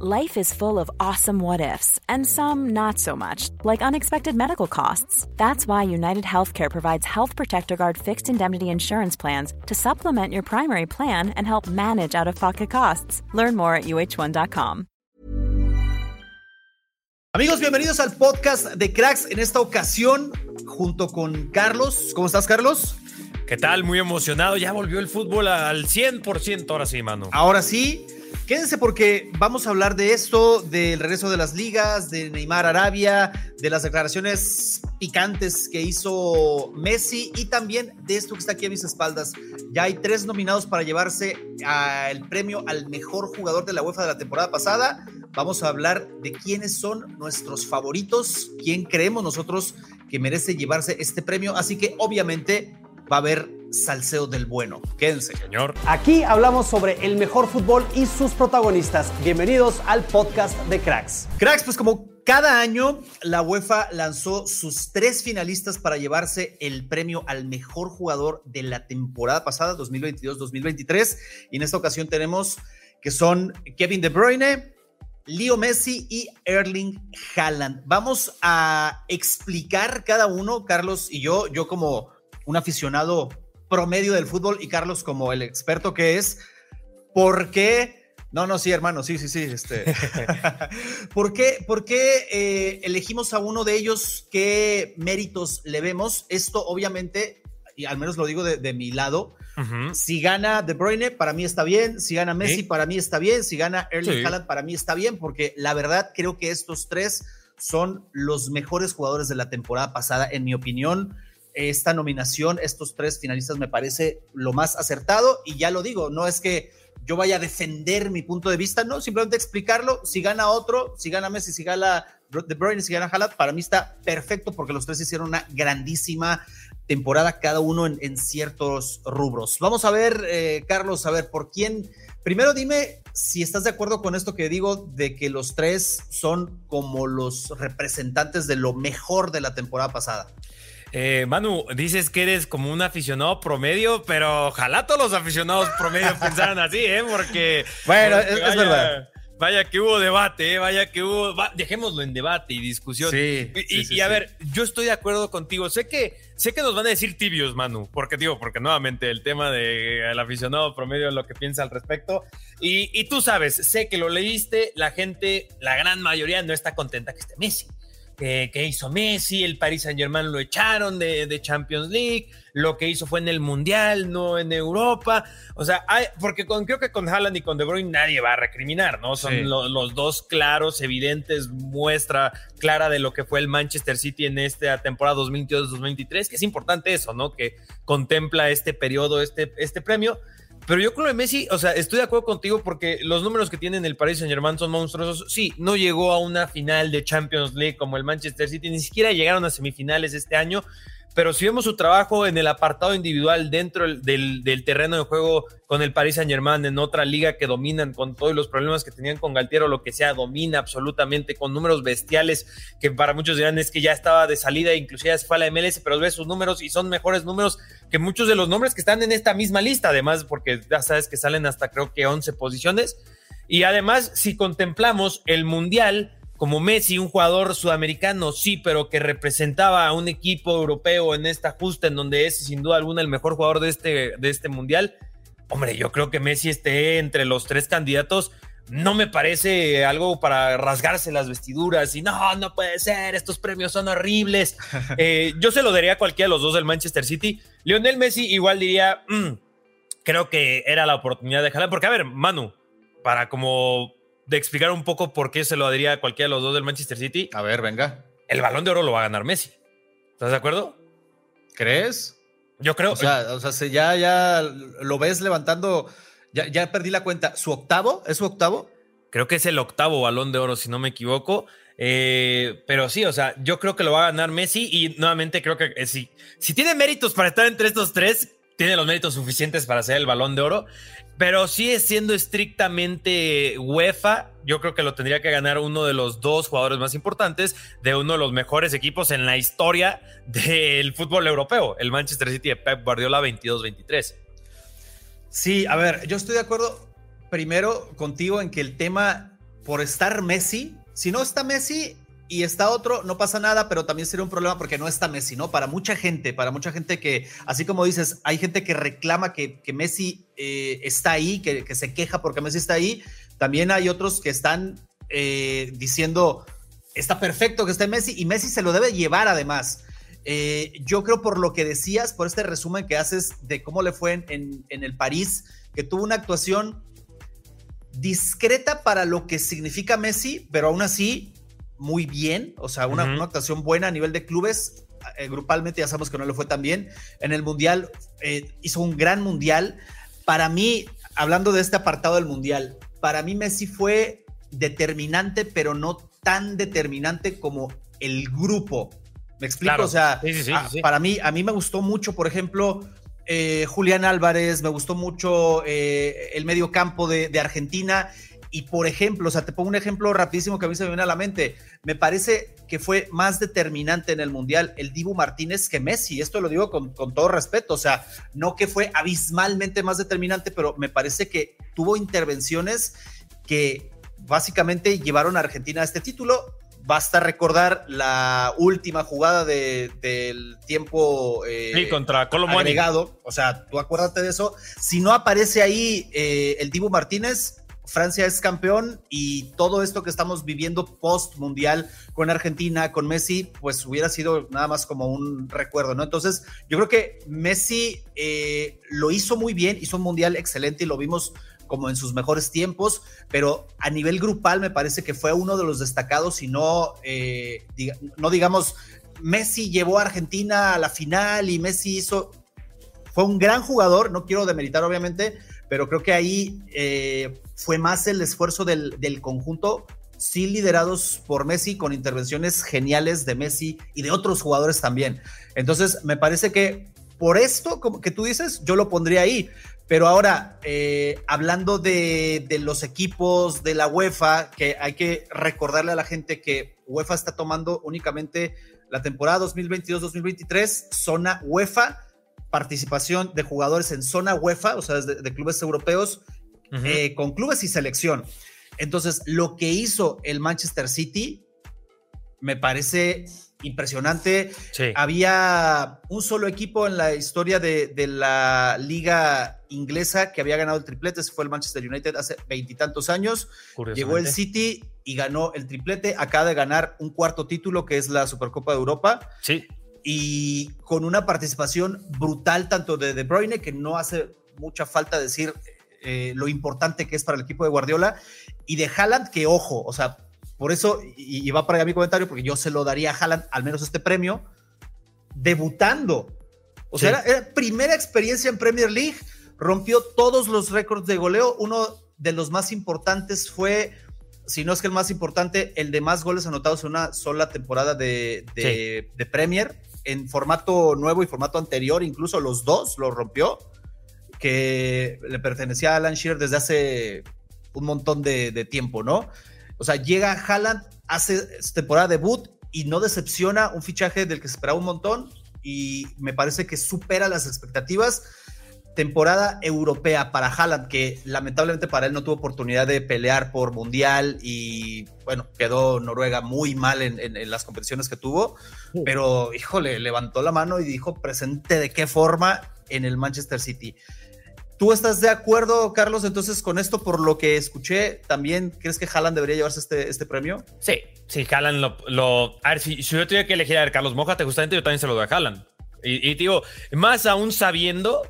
Life is full of awesome what ifs, and some not so much, like unexpected medical costs. That's why United Healthcare provides Health Protector Guard fixed indemnity insurance plans to supplement your primary plan and help manage out of pocket costs. Learn more at uh1.com. Amigos, bienvenidos al podcast de Cracks. En esta ocasión, junto con Carlos. ¿Cómo estás, Carlos? ¿Qué tal? Muy emocionado. Ya volvió el fútbol al 100% ahora sí, mano. Ahora sí. Quédense porque vamos a hablar de esto, del regreso de las ligas, de Neymar Arabia, de las declaraciones picantes que hizo Messi y también de esto que está aquí a mis espaldas. Ya hay tres nominados para llevarse el premio al mejor jugador de la UEFA de la temporada pasada. Vamos a hablar de quiénes son nuestros favoritos, quién creemos nosotros que merece llevarse este premio. Así que obviamente va a haber salseo del bueno. Quédense. Señor. Aquí hablamos sobre el mejor fútbol y sus protagonistas. Bienvenidos al podcast de Cracks. Cracks, pues como cada año, la UEFA lanzó sus tres finalistas para llevarse el premio al mejor jugador de la temporada pasada, 2022-2023. Y en esta ocasión tenemos que son Kevin De Bruyne, Leo Messi y Erling Haaland. Vamos a explicar cada uno, Carlos y yo, yo como un aficionado promedio del fútbol y Carlos como el experto que es, ¿por qué? No, no, sí, hermano, sí, sí, sí. Este. ¿Por qué, por qué eh, elegimos a uno de ellos? ¿Qué méritos le vemos? Esto obviamente, y al menos lo digo de, de mi lado, si gana De Bruyne, para mí está bien. Si gana Messi, Sí. para mí está bien. Si gana Erling Sí. Haaland, para mí está bien, porque la verdad creo que estos tres son los mejores jugadores de la temporada pasada, en mi opinión. Esta nominación, estos tres finalistas me parece lo más acertado y ya lo digo, no es que yo vaya a defender mi punto de vista, no, simplemente explicarlo. Si gana otro, si gana Messi, si gana De Bruyne, si gana Haaland, para mí está perfecto porque los tres hicieron una grandísima temporada cada uno en, en ciertos rubros. Vamos a ver, eh, Carlos, a ver, por quién. Primero dime si estás de acuerdo con esto que digo de que los tres son como los representantes de lo mejor de la temporada pasada. Eh, Manu, dices que eres como un aficionado promedio, pero ojalá todos los aficionados promedio pensaran así, ¿eh? Porque. Bueno, porque es- verdad. Vaya que hubo debate, ¿eh? vaya que hubo. va- dejémoslo en debate y discusión. Sí, Y, sí, y- sí, y a ver, yo estoy de acuerdo contigo. Sé que, sé que nos van a decir tibios, Manu, porque digo, porque nuevamente el tema del aficionado promedio, lo que piensa al respecto. Y, y tú sabes, sé que lo leíste, la gente, la gran mayoría no está contenta que esté Messi. Que, que hizo Messi, el Paris Saint Germain lo echaron de, de Champions League, lo que hizo fue en el Mundial, no en Europa. O sea, hay- porque con, creo que con Haaland y con De Bruyne nadie va a recriminar, ¿no? Son Sí. lo- los dos claros, evidentes, muestra clara de lo que fue el Manchester City en esta temporada 2022-2023, que es importante eso, ¿no? Que contempla este periodo, este, este premio. Pero yo con lo de Messi, o sea, estoy de acuerdo contigo porque los números que tienen el Paris Saint Germain son monstruosos. Sí, no llegó a una final de Champions League como el Manchester City, ni siquiera llegaron a semifinales este año. Pero si vemos su trabajo en el apartado individual dentro del, del- terreno de juego con el Paris Saint Germain en otra liga que dominan con todos los problemas que tenían con Galtiero, lo que sea, domina absolutamente con números bestiales que para muchos dirán es que ya estaba de salida, inclusive se fue a la MLS, pero ves sus números y son mejores números que muchos de los nombres que están en esta misma lista, además porque ya sabes que salen hasta creo que 11 posiciones. Y además, si contemplamos el Mundial, como Messi, un jugador sudamericano, sí, pero que representaba a un equipo europeo en esta justa, en donde es sin duda alguna el mejor jugador de este, de este mundial. Hombre, yo creo que Messi esté entre los tres candidatos. No me parece algo para rasgarse las vestiduras y no, no puede ser, estos premios son horribles. Eh, yo se lo daría a cualquiera de los dos del Manchester City. Lionel Messi igual diría, "Mm, creo que era la oportunidad de jalar, porque a ver, Manu, para como de explicar un poco por qué se lo daría a cualquiera de los dos del Manchester City, A ver, venga. el balón de oro lo va a ganar Messi. ¿Estás de acuerdo? ¿Crees? Yo creo. O sea, o sea, se- ya, ya lo ves levantando. Ya, ya perdí la cuenta. ¿Su octavo? ¿Es su octavo? creo que es el octavo balón de oro, si no me equivoco. Eh, pero sí, o sea, yo creo que lo va a ganar Messi y nuevamente creo que eh, si, si tiene méritos para estar entre estos tres, tiene los méritos suficientes para ser el balón de oro. Pero sigue siendo estrictamente UEFA. Yo creo que lo tendría que ganar uno de los dos jugadores más importantes de uno de los mejores equipos en la historia del fútbol europeo, el Manchester City de Pep Guardiola 22-23. Sí, a ver, yo estoy de acuerdo primero contigo en que el tema por estar Messi, si no está Messi, y está otro, no pasa nada, pero también sería un problema porque no está Messi, ¿no? Para mucha gente, para mucha gente que, así como dices, hay gente que reclama que, que Messi eh, está ahí, que, que, se queja porque Messi está ahí, también hay otros que están eh, diciendo, está perfecto que esté Messi y Messi se lo debe llevar además. Eh, yo creo por lo que decías, por este resumen que haces de cómo le fue en, en, en el París, que tuvo una actuación discreta para lo que significa Messi, pero aún así muy bien, o sea, una, uh -huh. una actuación buena a nivel de clubes. Eh, grupalmente ya sabemos que no le fue tan bien. En el Mundial eh, hizo un gran Mundial. Para mí, hablando de este apartado del Mundial, para mí Messi fue determinante, pero no tan determinante como el grupo. ¿Me explico? Claro. O sea, sí, sí, sí, a, para mí, a mí me gustó mucho, por ejemplo, eh, Julián Álvarez, me gustó mucho eh, el medio campo de, de Argentina y por ejemplo, o sea, te pongo un ejemplo rapidísimo que a mí se me viene a la mente. Me parece que fue más determinante en el Mundial el Dibu Martínez que Messi. Esto lo digo con, con, todo respeto. O sea, no que fue abismalmente más determinante, pero me parece que tuvo intervenciones que básicamente llevaron a Argentina a este título. Basta recordar la última jugada de, del tiempo eh, sí, contra Colombo agregado. O sea, tú acuérdate de eso. Si no aparece ahí eh, el Dibu Martínez, Francia es campeón y todo esto que estamos viviendo post mundial con Argentina, con Messi, pues hubiera sido nada más como un recuerdo, ¿no? Entonces, yo creo que Messi eh, lo hizo muy bien, hizo un mundial excelente y lo vimos como en sus mejores tiempos, pero a nivel grupal me parece que fue uno de los destacados y no, eh, no digamos, Messi llevó a Argentina a la final y Messi hizo, fue un gran jugador, no quiero demeritar obviamente, pero creo que ahí eh, fue más el esfuerzo del, del, conjunto, sí liderados por Messi, con intervenciones geniales de Messi y de otros jugadores también. Entonces, me parece que por esto, como que tú dices, yo lo pondría ahí. Pero ahora, eh, hablando de, de, los equipos de la UEFA, que hay que recordarle a la gente que UEFA está tomando únicamente la temporada 2022-2023, zona UEFA participación de jugadores en zona UEFA, o sea, de, de clubes europeos, uh -huh. eh, con clubes y selección. Entonces, lo que hizo el Manchester City me parece impresionante. Sí. Había un solo equipo en la historia de, de, la liga inglesa que había ganado el triplete, ese fue el Manchester United hace veintitantos años. Llegó el City y ganó el triplete. Acaba de ganar un cuarto título que es la Supercopa de Europa. Sí y con una participación brutal tanto de De Bruyne, que no hace mucha falta decir eh, lo importante que es para el equipo de Guardiola, y de Haaland, que ojo, o sea, por eso, y, y va para allá mi comentario, porque yo se lo daría a Haaland, al menos este premio, debutando. O sí. sea, era, era primera experiencia en Premier League, rompió todos los récords de goleo, uno de los más importantes fue si no es que el más importante, el de más goles anotados en una sola temporada de, de, sí. de, Premier, en formato nuevo y formato anterior, incluso los dos lo rompió, que le pertenecía a Alan Shearer desde hace un montón de, de tiempo, ¿no? O sea, llega Haaland, hace temporada debut y no decepciona un fichaje del que se esperaba un montón y me parece que supera las expectativas temporada europea para Haaland, que lamentablemente para él no tuvo oportunidad de pelear por mundial y bueno, quedó Noruega muy mal en, en, en las competiciones que tuvo, sí. pero híjole, levantó la mano y dijo presente de qué forma en el Manchester City. ¿Tú estás de acuerdo, Carlos, entonces con esto, por lo que escuché, también crees que Haaland debería llevarse este, este premio? Sí, sí, Haaland lo. A ver, si, yo tuviera que elegir a ver, Carlos Mójate, justamente yo también se lo doy a Haaland. Y, y digo, más aún sabiendo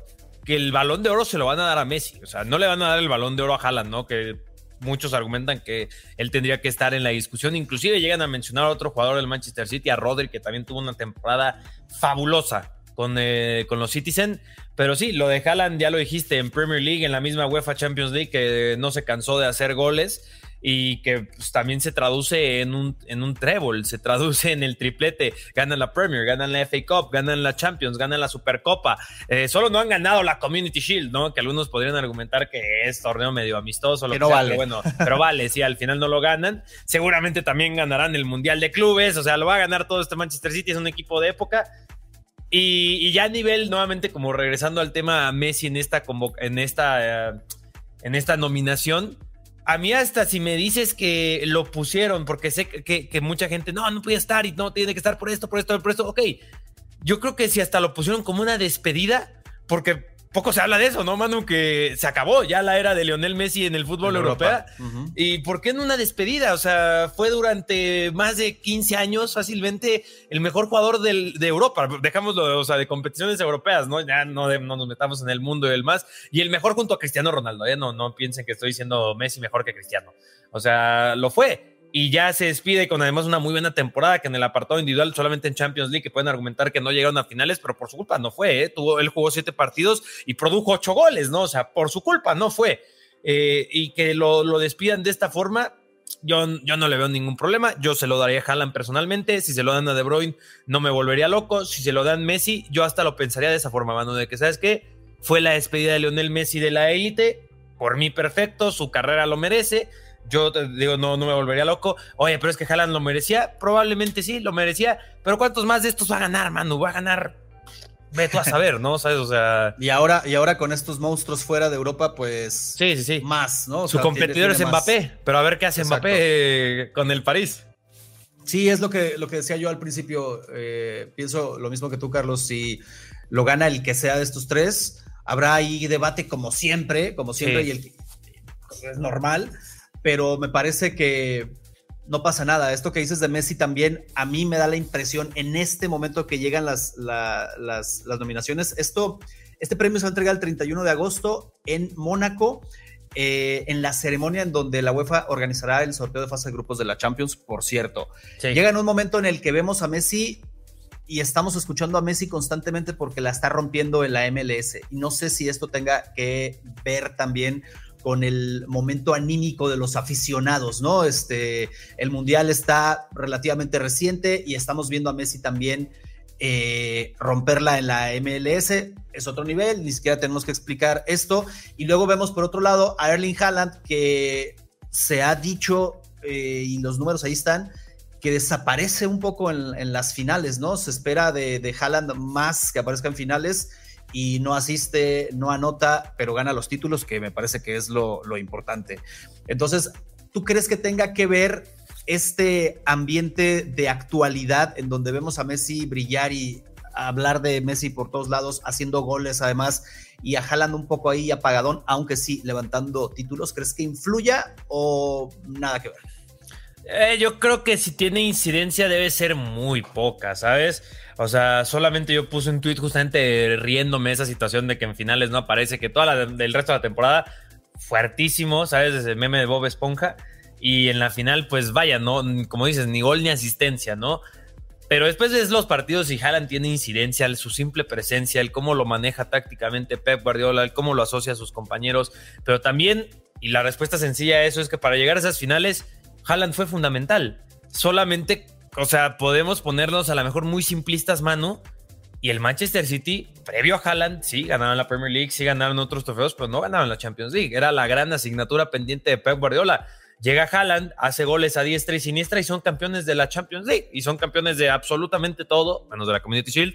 que el balón de oro se lo van a dar a Messi. O sea, no le van a dar el balón de oro a Haaland, ¿no? Que muchos argumentan que él tendría que estar en la discusión. Inclusive llegan a mencionar a otro jugador del Manchester City, a Rodri, que también tuvo una temporada fabulosa con, eh, con los Citizen. Pero sí, lo de Haaland ya lo dijiste en Premier League, en la misma UEFA Champions League, que no se cansó de hacer goles. y que pues, también se traduce en un, en un trébol, se traduce en el triplete. Ganan la Premier, ganan la FA Cup, ganan la Champions, ganan la Supercopa. Eh, solo no han ganado la Community Shield, ¿no? Que algunos podrían argumentar que es torneo medio amistoso, lo que, vale. pero bueno, pero vale, si al final no lo ganan. Seguramente también ganarán el Mundial de Clubes, o sea, lo va a ganar todo este Manchester City, es un equipo de época. Y, ya a nivel, nuevamente, como regresando al tema Messi en esta, en esta, eh, en esta nominación, a mí hasta si me dices que lo pusieron, porque sé que, que, mucha gente, no, no podía estar y no, tiene que estar por esto, por esto, por esto, ok. Yo creo que si hasta lo pusieron como una despedida, porque poco se habla de eso, ¿no, Manu? Que se acabó ya la era de Lionel Messi en el fútbol europeo. ¿Y por qué en una despedida? O sea, fue durante más de 15 años fácilmente el mejor jugador del, de Europa. Dejámoslo, o sea, de competiciones europeas, ¿no? Ya no, no nos metamos en el mundo y el más. Y el mejor junto a Cristiano Ronaldo, ¿eh? No, no piensen que estoy diciendo Messi mejor que Cristiano. O sea, lo fue y ya se despide con además una muy buena temporada que en el apartado individual solamente en Champions League que pueden argumentar que no llegaron a finales, pero por su culpa no fue, ¿eh? Tuvo, él jugó siete partidos y produjo ocho goles, ¿no? O sea, por su culpa no fue. Eh, y que lo, lo, despidan de esta forma, yo, yo no le veo ningún problema. Yo se lo daría a Haaland personalmente. Si se lo dan a De Bruyne, no me volvería loco. Si se lo dan Messi, yo hasta lo pensaría de esa forma, mano, de que, ¿sabes qué? Fue la despedida de Lionel Messi de la élite. Por mí, perfecto. Su carrera lo merece yo te digo, no, no me volvería loco. Oye, pero es que Haaland lo merecía. Probablemente sí, lo merecía. Pero ¿cuántos más de estos va a ganar, Manu? Va a ganar. Ve tú a saber, ¿no? ¿Sabes? O sea. Y ahora, y ahora con estos monstruos fuera de Europa, pues. Sí, sí, sí. Más, ¿no? Su competidor es Mbappé. Pero a ver qué hace Mbappé con el París. Sí, es lo que, lo que decía yo al principio. Eh, pienso lo mismo que tú, Carlos. Si lo gana el que sea de estos tres, habrá ahí debate como siempre, como siempre, y el es normal pero me parece que no pasa nada. Esto que dices de Messi también a mí me da la impresión en este momento que llegan las, las, nominaciones. Esto, este premio se va a entregar el 31 de agosto en Mónaco. Eh, en la ceremonia en donde la UEFA organizará el sorteo de fase de grupos de la Champions, por cierto. Llega en un momento en el que vemos a Messi y estamos escuchando a Messi constantemente porque la está rompiendo en la MLS. Y no sé si esto tenga que ver también con el momento anímico de los aficionados, ¿no? Este, el Mundial está relativamente reciente y estamos viendo a Messi también eh, romperla en la MLS, es otro nivel, ni siquiera tenemos que explicar esto. Y luego vemos por otro lado a Erling Haaland, que se ha dicho, eh, y los números ahí están, que desaparece un poco en, las finales, ¿no? Se espera de, de Haaland más que aparezca en finales y no asiste, no anota, pero gana los títulos, que me parece que es lo, importante. Entonces, ¿tú crees que tenga que ver este ambiente de actualidad en donde vemos a Messi brillar y hablar de Messi por todos lados, haciendo goles además y a jalando un poco ahí apagadón, aunque sí levantando títulos, ¿crees que influya o nada que ver? Eh, yo creo que si tiene incidencia debe ser muy poca, ¿sabes? O sea, solamente yo puse un tweet justamente riéndome esa situación de que en finales no aparece, que toda la del resto de la temporada fuertísimo, ¿sabes? Desde el meme de Bob Esponja. Y en la final, pues vaya, ¿no? Como dices, ni gol ni asistencia, ¿no? Pero después ves los partidos y Haaland tiene incidencia, su simple presencia, el cómo lo maneja tácticamente Pep Guardiola, el cómo lo asocia a sus compañeros. Pero también, y la respuesta sencilla a eso es que para llegar a esas finales, Haaland fue fundamental. Solamente o sea, podemos ponernos a lo mejor muy simplistas, mano. Y el Manchester City, previo a Haaland, sí ganaron la Premier League, sí ganaron otros trofeos, pero no ganaron la Champions League. Era la gran asignatura pendiente de Pep Guardiola. Llega Haaland, hace goles a diestra y siniestra y son campeones de la Champions League y son campeones de absolutamente todo, menos de la Community Shield.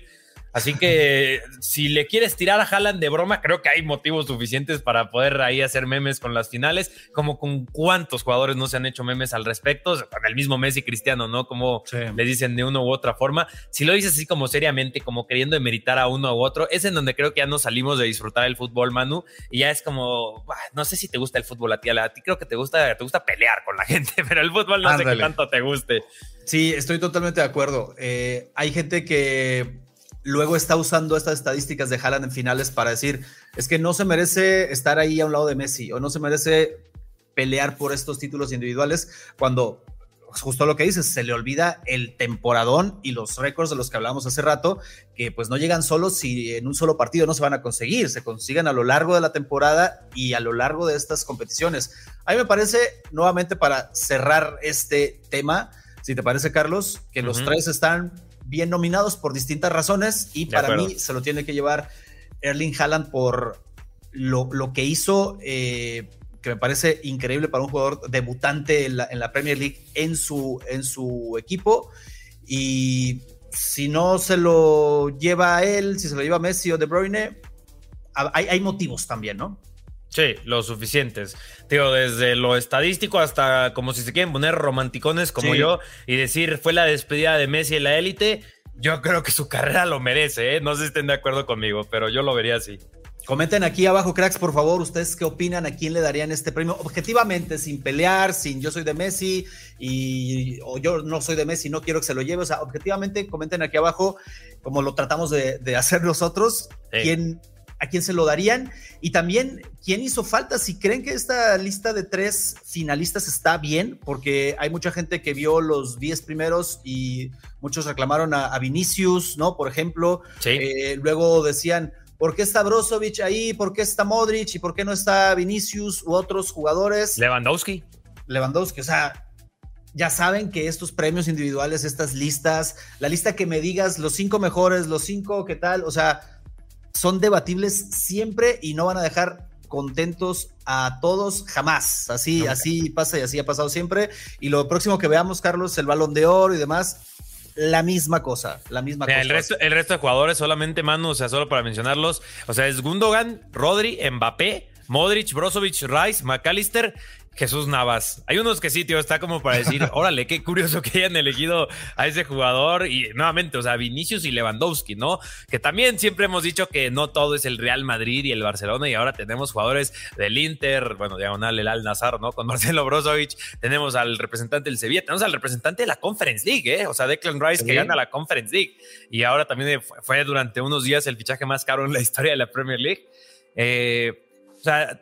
Así que si le quieres tirar a Haaland de broma, creo que hay motivos suficientes para poder ahí hacer memes con las finales, como con cuántos jugadores no se han hecho memes al respecto, con el mismo Messi Cristiano, ¿no? Como le dicen de una u otra forma. Si lo dices así como seriamente, como queriendo emeritar a uno u otro, es en donde creo que ya nos salimos de disfrutar el fútbol, Manu, y ya es como, no sé si te gusta el fútbol a ti, a ti creo que te gusta, te gusta pelear con la gente, pero el fútbol no sé qué tanto te guste. Sí, estoy totalmente de acuerdo. Eh, hay gente que luego está usando estas estadísticas de Haaland en finales para decir, es que no se merece estar ahí a un lado de Messi o no se merece pelear por estos títulos individuales cuando justo lo que dices, se le olvida el temporadón y los récords de los que hablamos hace rato, que pues no llegan solos si en un solo partido no se van a conseguir, se consiguen a lo largo de la temporada y a lo largo de estas competiciones. A mí me parece, nuevamente para cerrar este tema, si te parece Carlos, que los tres están bien nominados por distintas razones y para mí se lo tiene que llevar Erling Haaland por lo, lo que hizo. Eh, que me parece increíble para un jugador debutante en la, Premier League en su, en su equipo. Y si no se lo lleva a él, si se lo lleva a Messi o De Bruyne, hay, hay motivos también, ¿no? Sí, lo suficientes. Digo, desde lo estadístico hasta como si se quieren poner romanticones como yo y decir fue la despedida de Messi en la élite, yo creo que su carrera lo merece, ¿eh? No sé si estén de acuerdo conmigo, pero yo lo vería así. Comenten aquí abajo, cracks, por favor, ustedes qué opinan, a quién le darían este premio, objetivamente, sin pelear, sin yo soy de Messi y o yo no soy de Messi, no quiero que se lo lleve, o sea, objetivamente, comenten aquí abajo, como lo tratamos de, hacer nosotros, quién, a quién se lo darían y también quién hizo falta, si creen que esta lista de tres finalistas está bien, porque hay mucha gente que vio los 10 primeros y muchos reclamaron a, Vinicius, ¿no? Por ejemplo, eh, luego decían ¿Por qué está Brozovic ahí? ¿Por qué está Modric? ¿Y por qué no está Vinicius u otros jugadores? Lewandowski. Lewandowski, o sea, ya saben que estos premios individuales, estas listas, la lista que me digas, los cinco mejores, los cinco, ¿qué tal? O sea, son debatibles siempre y no van a dejar contentos a todos jamás. Así, así pasa y así ha pasado siempre. Y lo próximo que veamos, Carlos, el balón de oro y demás, la misma cosa, la misma cosa. El resto, el resto de jugadores, solamente Manu, o sea, solo para mencionarlos, o sea, es Gundogan, Rodri, Mbappé, Modric, Brozovic, Rice, McAllister Jesús Navas. Hay unos que sí, tío, está como para decir, órale, qué curioso que hayan elegido a ese jugador. Y nuevamente, o sea, Vinicius y Lewandowski, ¿no? Que también siempre hemos dicho que no todo es el Real Madrid y el Barcelona. Y ahora tenemos jugadores del Inter, bueno, diagonal el Al Nazar, ¿no? Con Marcelo Brozovic. Tenemos al representante del Sevilla, tenemos al representante de la Conference League, ¿eh? O sea, Declan Rice que gana la Conference League. Y ahora también fue durante unos días el fichaje más caro en la historia de la Premier League. Eh, o sea,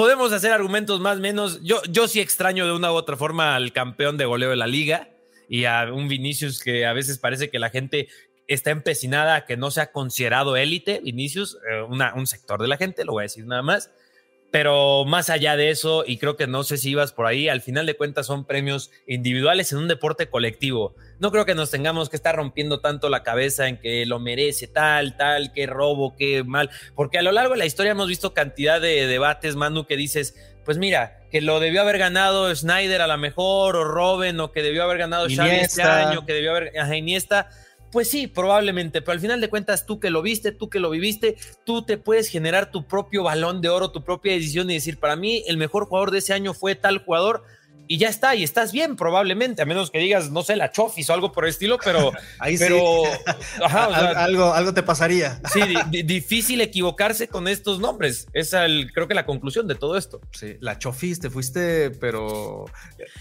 podemos hacer argumentos más menos. Yo, yo sí extraño de una u otra forma al campeón de goleo de la liga y a un Vinicius que a veces parece que la gente está empecinada a que no sea considerado élite. Vinicius, eh, un sector de la gente, lo voy a decir nada más. Pero más allá de eso, y creo que no sé si ibas por ahí, al final de cuentas son premios individuales en un deporte colectivo. No creo que nos tengamos que estar rompiendo tanto la cabeza en que lo merece tal, tal, qué robo, qué mal, porque a lo largo de la historia hemos visto cantidad de debates, Manu, que dices, pues mira, que lo debió haber ganado Snyder a lo mejor, o Robin, o que debió haber ganado Xavi este año, que debió haber, ajá, Iniesta pues sí, probablemente, pero al final de cuentas, tú que lo viste, tú que lo viviste, tú te puedes generar tu propio balón de oro, tu propia decisión y decir, para mí el mejor jugador de ese año fue tal jugador, y ya está, y estás bien probablemente, a menos que digas, no sé, la chofis o algo por el estilo, pero... Ahí pero, algo, algo te pasaría. sí, difícil equivocarse con estos nombres, es el, creo que la conclusión de todo esto. Sí, la chofis, te fuiste, pero...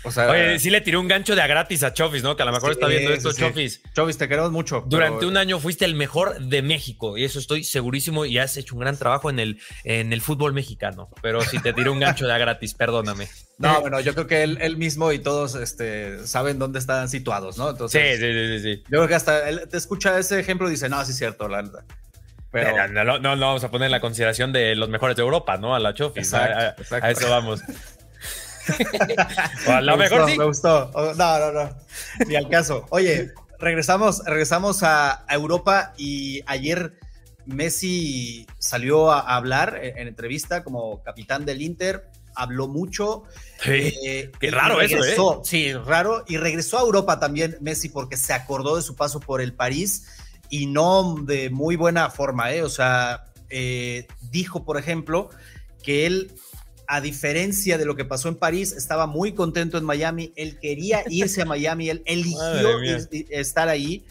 O sea... Oye, sí le tiré un gancho de a gratis a chofis, ¿no? Que a lo mejor está viendo esto, chofis. Chofis, te queremos mucho. Durante un año fuiste el mejor de México, y eso estoy segurísimo, y has hecho un gran trabajo en el, en el fútbol mexicano, pero si te tiré un gancho de a gratis, perdóname. No, bueno, yo creo que él, mismo y todos este, saben dónde están situados, ¿no? Entonces, sí, sí, sí, sí. Yo creo que hasta él te escucha ese ejemplo y dice, no, sí es cierto, la verdad. Pero no, no, vamos a poner en la consideración de los mejores de Europa, ¿no? A la Chofi. Exacto, a, eso vamos. a lo mejor sí. Me gustó. No, no, no. Ni al caso. Oye, regresamos, regresamos a, Europa y ayer Messi salió a hablar en entrevista como capitán del Inter habló mucho. Eh, qué raro eso, ¿eh? Sí, raro. Y regresó a Europa también Messi porque se acordó de su paso por el París y no de muy buena forma, ¿eh? O sea, eh, dijo, por ejemplo, que él, a diferencia de lo que pasó en París, estaba muy contento en Miami, él quería irse a Miami, él eligió estar ahí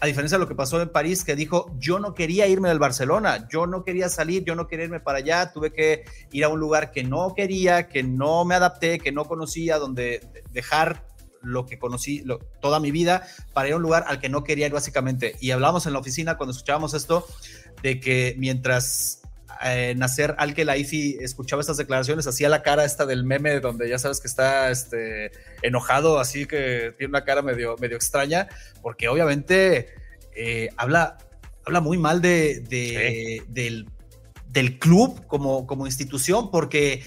a diferencia de lo que pasó en París, que dijo, yo no quería irme del Barcelona, yo no quería salir, yo no quería irme para allá, tuve que ir a un lugar que no quería, que no me adapté, que no conocía, donde dejar lo que conocí toda mi vida para ir a un lugar al que no quería ir básicamente. Y hablamos en la oficina cuando escuchábamos esto, de que mientras eh, Nasser Al Khelaifi escuchaba estas declaraciones, hacía la cara esta del meme donde ya sabes que está este, enojado, así que tiene una cara medio, medio extraña, porque obviamente eh, habla, habla muy mal de, del, del, club como, como institución, porque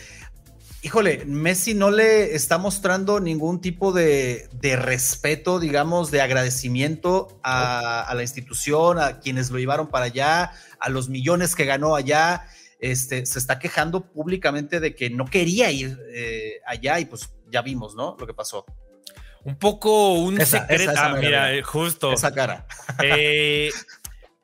híjole, Messi no le está mostrando ningún tipo de, respeto, digamos, de agradecimiento a, la institución, a quienes lo llevaron para allá, a los millones que ganó allá. Este, se está quejando públicamente de que no quería ir eh, allá y pues ya vimos, ¿no? Lo que pasó. Un poco un secreto. Ah, mira, justo. Esa cara. Eh,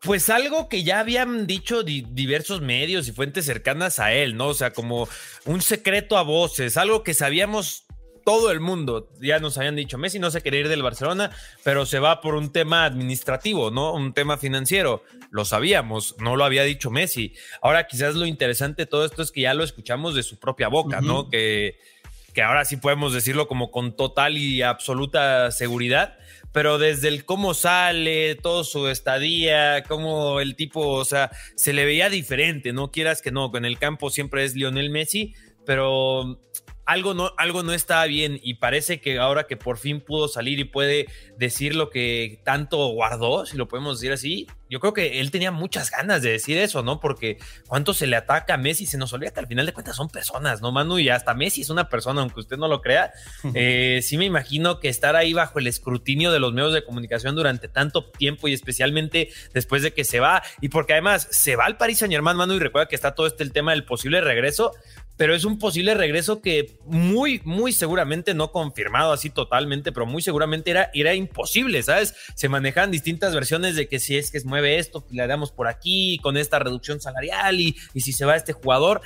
pues algo que ya habían dicho diversos medios y fuentes cercanas a él, ¿no? O sea, como un secreto a voces, algo que sabíamos todo el mundo. Ya nos habían dicho, Messi no se quiere ir del Barcelona, pero se va por un tema administrativo, ¿no? Un tema financiero. Lo sabíamos, no lo había dicho Messi. Ahora quizás lo interesante de todo esto es que ya lo escuchamos de su propia boca, ¿no? Que, que ahora sí podemos decirlo como con total y absoluta seguridad pero desde el cómo sale, todo su estadía, cómo el tipo, o sea, se le veía diferente, no quieras que no, en el campo siempre es Lionel Messi, pero algo no, algo no está bien y parece que ahora que por fin pudo salir y puede decir lo que tanto guardó, si lo podemos decir así, yo creo que él tenía muchas ganas de decir eso, ¿no? Porque cuánto se le ataca a Messi, se nos olvida que al final de cuentas son personas, ¿no, Manu? Y hasta Messi es una persona, aunque usted no lo crea. Eh, sí me imagino que estar ahí bajo el escrutinio de los medios de comunicación durante tanto tiempo y especialmente después de que se va, y porque además se va al Paris Saint Germain, Manu, y recuerda que está todo este el tema del posible regreso, pero es un posible regreso que muy, muy seguramente no confirmado así totalmente, pero muy seguramente era, era imposible, ¿sabes? Se manejan distintas versiones de que si es que mueve esto, le damos por aquí con esta reducción salarial y, y si se va este jugador.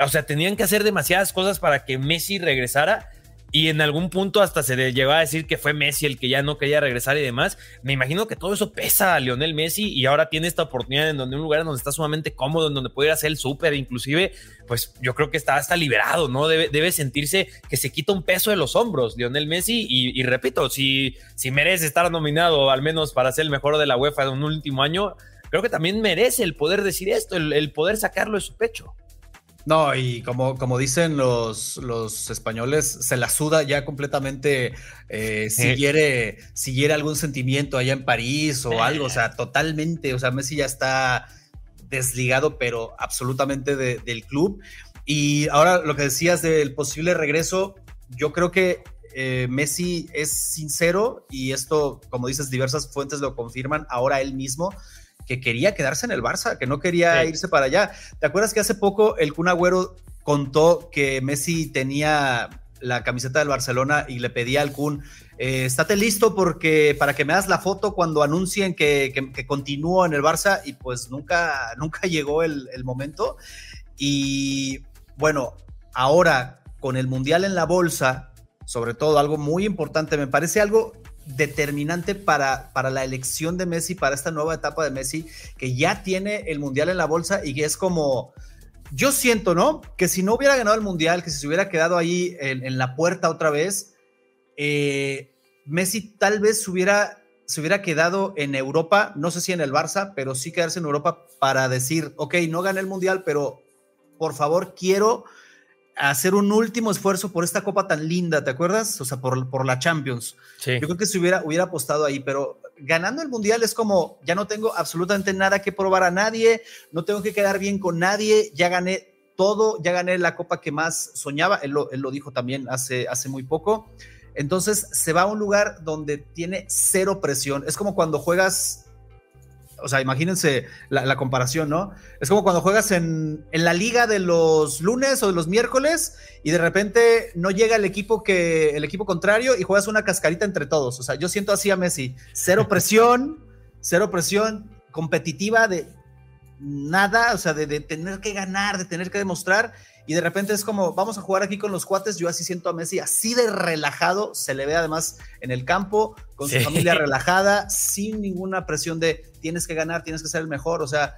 O sea, tenían que hacer demasiadas cosas para que Messi regresara y en algún punto hasta se le llegó a decir que fue Messi el que ya no quería regresar y demás. Me imagino que todo eso pesa a Lionel Messi y ahora tiene esta oportunidad en donde un lugar donde está sumamente cómodo, en donde puede hacer el súper, inclusive, pues yo creo que está hasta liberado, ¿no? Debe, debe sentirse que se quita un peso de los hombros, Lionel Messi, y, repito, si, si merece estar nominado al menos para ser el mejor de la UEFA en un último año, creo que también merece el poder decir esto, el poder sacarlo de su pecho. No, y como, como dicen los, los españoles, se la suda ya completamente eh, si, quiere, si quiere algún sentimiento allá en París o algo, o sea, totalmente, o sea, Messi ya está desligado, pero absolutamente del club. Y ahora lo que decías del posible regreso, yo creo que eh, Messi es sincero y esto, como dices, diversas fuentes lo confirman, ahora él mismo que quería quedarse en el Barça, que no quería irse para allá. ¿Te acuerdas que hace poco el Kun Agüero contó que Messi tenía la camiseta del Barcelona y le pedía al Kun, eh, estate listo porque para que me hagas la foto cuando anuncien que, que, continúo en el Barça y pues nunca, nunca llegó el, el momento. Y bueno, ahora con el Mundial en la bolsa, sobre todo algo muy importante, me parece algo determinante para, para la elección de Messi, para esta nueva etapa de Messi, que ya tiene el Mundial en la bolsa y que es como, yo siento, ¿no? Que si no hubiera ganado el Mundial, que si se hubiera quedado ahí en, la puerta otra vez, eh, Messi tal vez hubiera, se hubiera quedado en Europa, no sé si en el Barça, pero sí quedarse en Europa para decir, ok, no gané el Mundial, pero por favor quiero hacer un último esfuerzo por esta copa tan linda, ¿te acuerdas? O sea, por, por la Champions. Yo creo que se hubiera, hubiera apostado ahí, pero ganando el Mundial es como, ya no tengo absolutamente nada que probar a nadie, no tengo que quedar bien con nadie, ya gané todo, ya gané la copa que más soñaba, él lo, él lo dijo también hace, hace muy poco. Entonces se va a un lugar donde tiene cero presión. Es como cuando juegas o sea, imagínense la, comparación, ¿no? Es como cuando juegas en, la liga de los lunes o de los miércoles y de repente no llega el equipo que el equipo contrario y juegas una cascarita entre todos. O sea, yo siento así a Messi, cero presión, cero presión competitiva de nada, o sea, de, de tener que ganar, de tener que demostrar y de repente es como, vamos a jugar aquí con los cuates, yo así siento a Messi así de relajado, se le ve además en el campo, con su familia relajada, sin ninguna presión de tienes que ganar, tienes que ser el mejor, o sea,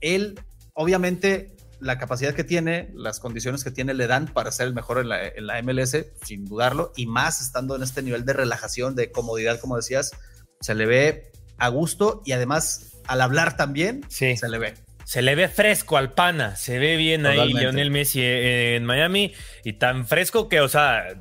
él obviamente la capacidad que tiene, las condiciones que tiene le dan para ser el mejor en la, MLS, sin dudarlo, y más estando en este nivel de relajación, de comodidad, como decías, se le ve a gusto y además al hablar también se le ve. Se le ve fresco al pana, se ve bien ahí Lionel Messi eh, en Miami y tan fresco que, o sea,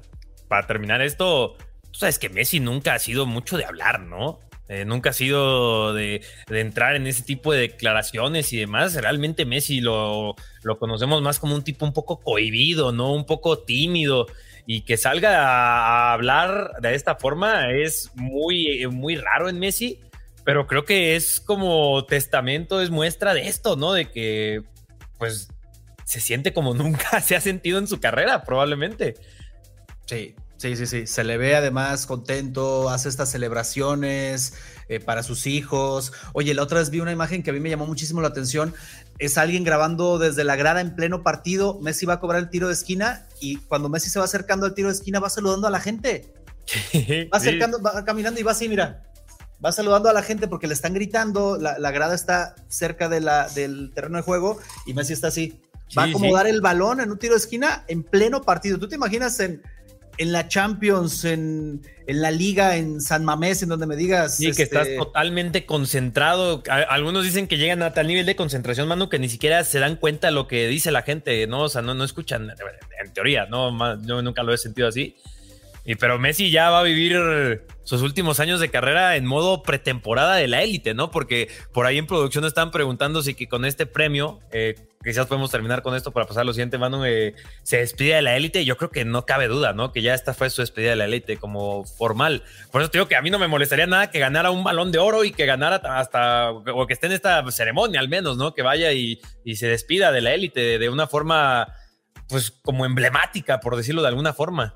para terminar esto, tú sabes que Messi nunca ha sido mucho de hablar, ¿no? Eh, nunca ha sido de, entrar en ese tipo de declaraciones y demás. Realmente Messi lo, lo conocemos más como un tipo un poco cohibido, ¿no? Un poco tímido y que salga a, hablar de esta forma es muy, muy raro en Messi pero creo que es como testamento, es muestra de esto, ¿no? De que, pues, se siente como nunca se ha sentido en su carrera, probablemente. Sí, sí, sí, sí. Se le ve además contento, hace estas celebraciones eh, para sus hijos. Oye, la otra vez vi una imagen que a mí me llamó muchísimo la atención. Es alguien grabando desde la grada en pleno partido. Messi va a cobrar el tiro de esquina y cuando Messi se va acercando al tiro de esquina va saludando a la gente. va acercando, va caminando y va así, mira va saludando a la gente porque le están gritando, la, grada está cerca de la, del terreno de juego y Messi está así. Va a acomodar el balón en un tiro de esquina en pleno partido. ¿Tú te imaginas en, en la Champions, en, en, la Liga, en San Mamés, en donde me digas. Sí, que estás este, totalmente concentrado. Algunos dicen que llegan a tal nivel de concentración, Manu, que ni siquiera se dan cuenta de lo que dice la gente, ¿no? O sea, no, no escuchan, en teoría, ¿no? Yo nunca lo he sentido así. Y pero Messi ya va a vivir sus últimos años de carrera en modo pretemporada de la élite, ¿no? Porque por ahí en producción están preguntando si que con este premio, eh, quizás podemos terminar con esto para pasar a lo siguiente, Manu, eh, se despide de la élite. Yo creo que no cabe duda, ¿no? Que ya esta fue su despedida de la élite como formal. Por eso te digo que a mí no me molestaría nada que ganara un balón de oro y que ganara hasta, o que esté en esta ceremonia al menos, ¿no? Que vaya y, y se despida de la élite de una forma, pues como emblemática, por decirlo de alguna forma.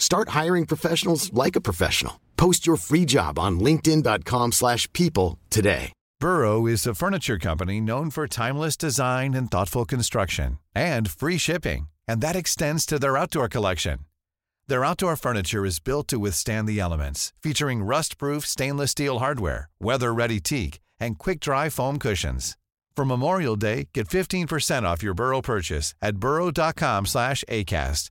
Start hiring professionals like a professional. Post your free job on linkedin.com slash people today. Burrow is a furniture company known for timeless design and thoughtful construction and free shipping. And that extends to their outdoor collection. Their outdoor furniture is built to withstand the elements, featuring rust-proof stainless steel hardware, weather-ready teak, and quick-dry foam cushions. For Memorial Day, get 15% off your Burrow purchase at burrow.com slash ACAST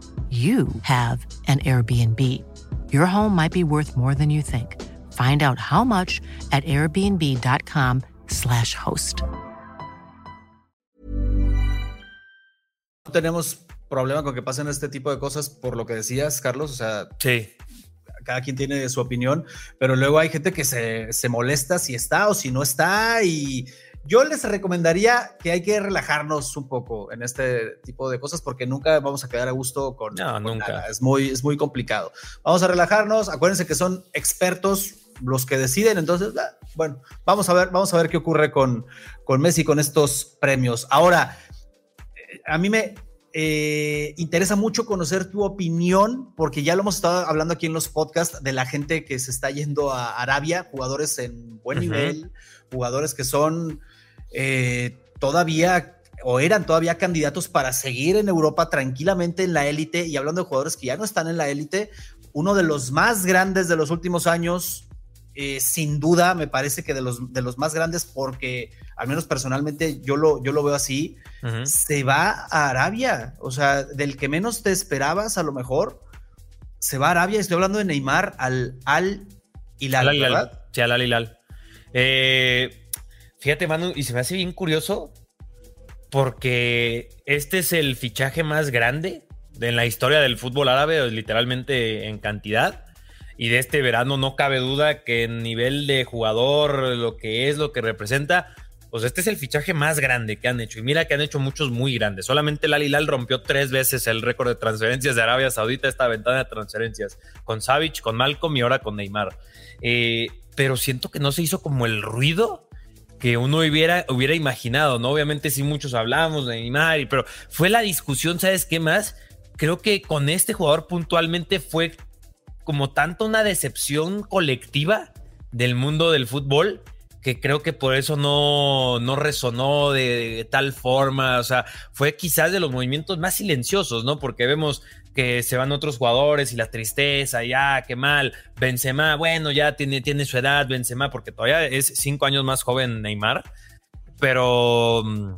you have an Airbnb. Your home might be worth more than you think. Find out how much at airbnb.com/slash host. No tenemos problema con que pasen este tipo de cosas por lo que decías, Carlos. O sea, sí. cada quien tiene su opinión, pero luego hay gente que se, se molesta si está o si no está y yo les recomendaría que hay que relajarnos un poco en este tipo de cosas porque nunca vamos a quedar a gusto con, no, nunca. Nada. Es muy, es muy complicado. Vamos a relajarnos. Acuérdense que son expertos los que deciden. Entonces, ah, bueno, vamos a ver, vamos a ver qué ocurre con, con Messi con estos premios. Ahora, eh, a mí me eh, interesa mucho conocer tu opinión, porque ya lo hemos estado hablando aquí en los podcasts de la gente que se está yendo a Arabia, jugadores en buen uh -huh. nivel, jugadores que son eh, todavía o eran todavía candidatos para seguir en Europa tranquilamente en la élite y hablando de jugadores que ya no están en la élite, uno de los más grandes de los últimos años, eh, sin duda me parece que de los, de los más grandes porque al menos personalmente yo lo, yo lo veo así, uh -huh. se va a Arabia, o sea, del que menos te esperabas a lo mejor, se va a Arabia, estoy hablando de Neymar al Al Hilal, al. Sí, al Al Hilal. Eh, Fíjate, Manu, y se me hace bien curioso porque este es el fichaje más grande en la historia del fútbol árabe, literalmente en cantidad. y de este verano no cabe duda que en nivel de jugador, lo que es, lo que representa, pues este es el fichaje más grande que han hecho. Y mira que han hecho muchos muy grandes. Solamente el Al rompió tres veces el récord de transferencias de Arabia Saudita, esta ventana de transferencias, con Savic, con Malcolm y ahora con Neymar. Eh, pero siento que no se hizo como el ruido que uno hubiera, hubiera imaginado, ¿no? Obviamente sí muchos hablamos de Neymar, pero fue la discusión, ¿sabes qué más? Creo que con este jugador puntualmente fue como tanto una decepción colectiva del mundo del fútbol que creo que por eso no, no resonó de, tal forma, o sea, fue quizás de los movimientos más silenciosos, ¿no? Porque vemos que se van otros jugadores y la tristeza, ya, qué mal, Benzema, bueno, ya tiene, tiene su edad, Benzema, porque todavía es cinco años más joven Neymar, pero mm,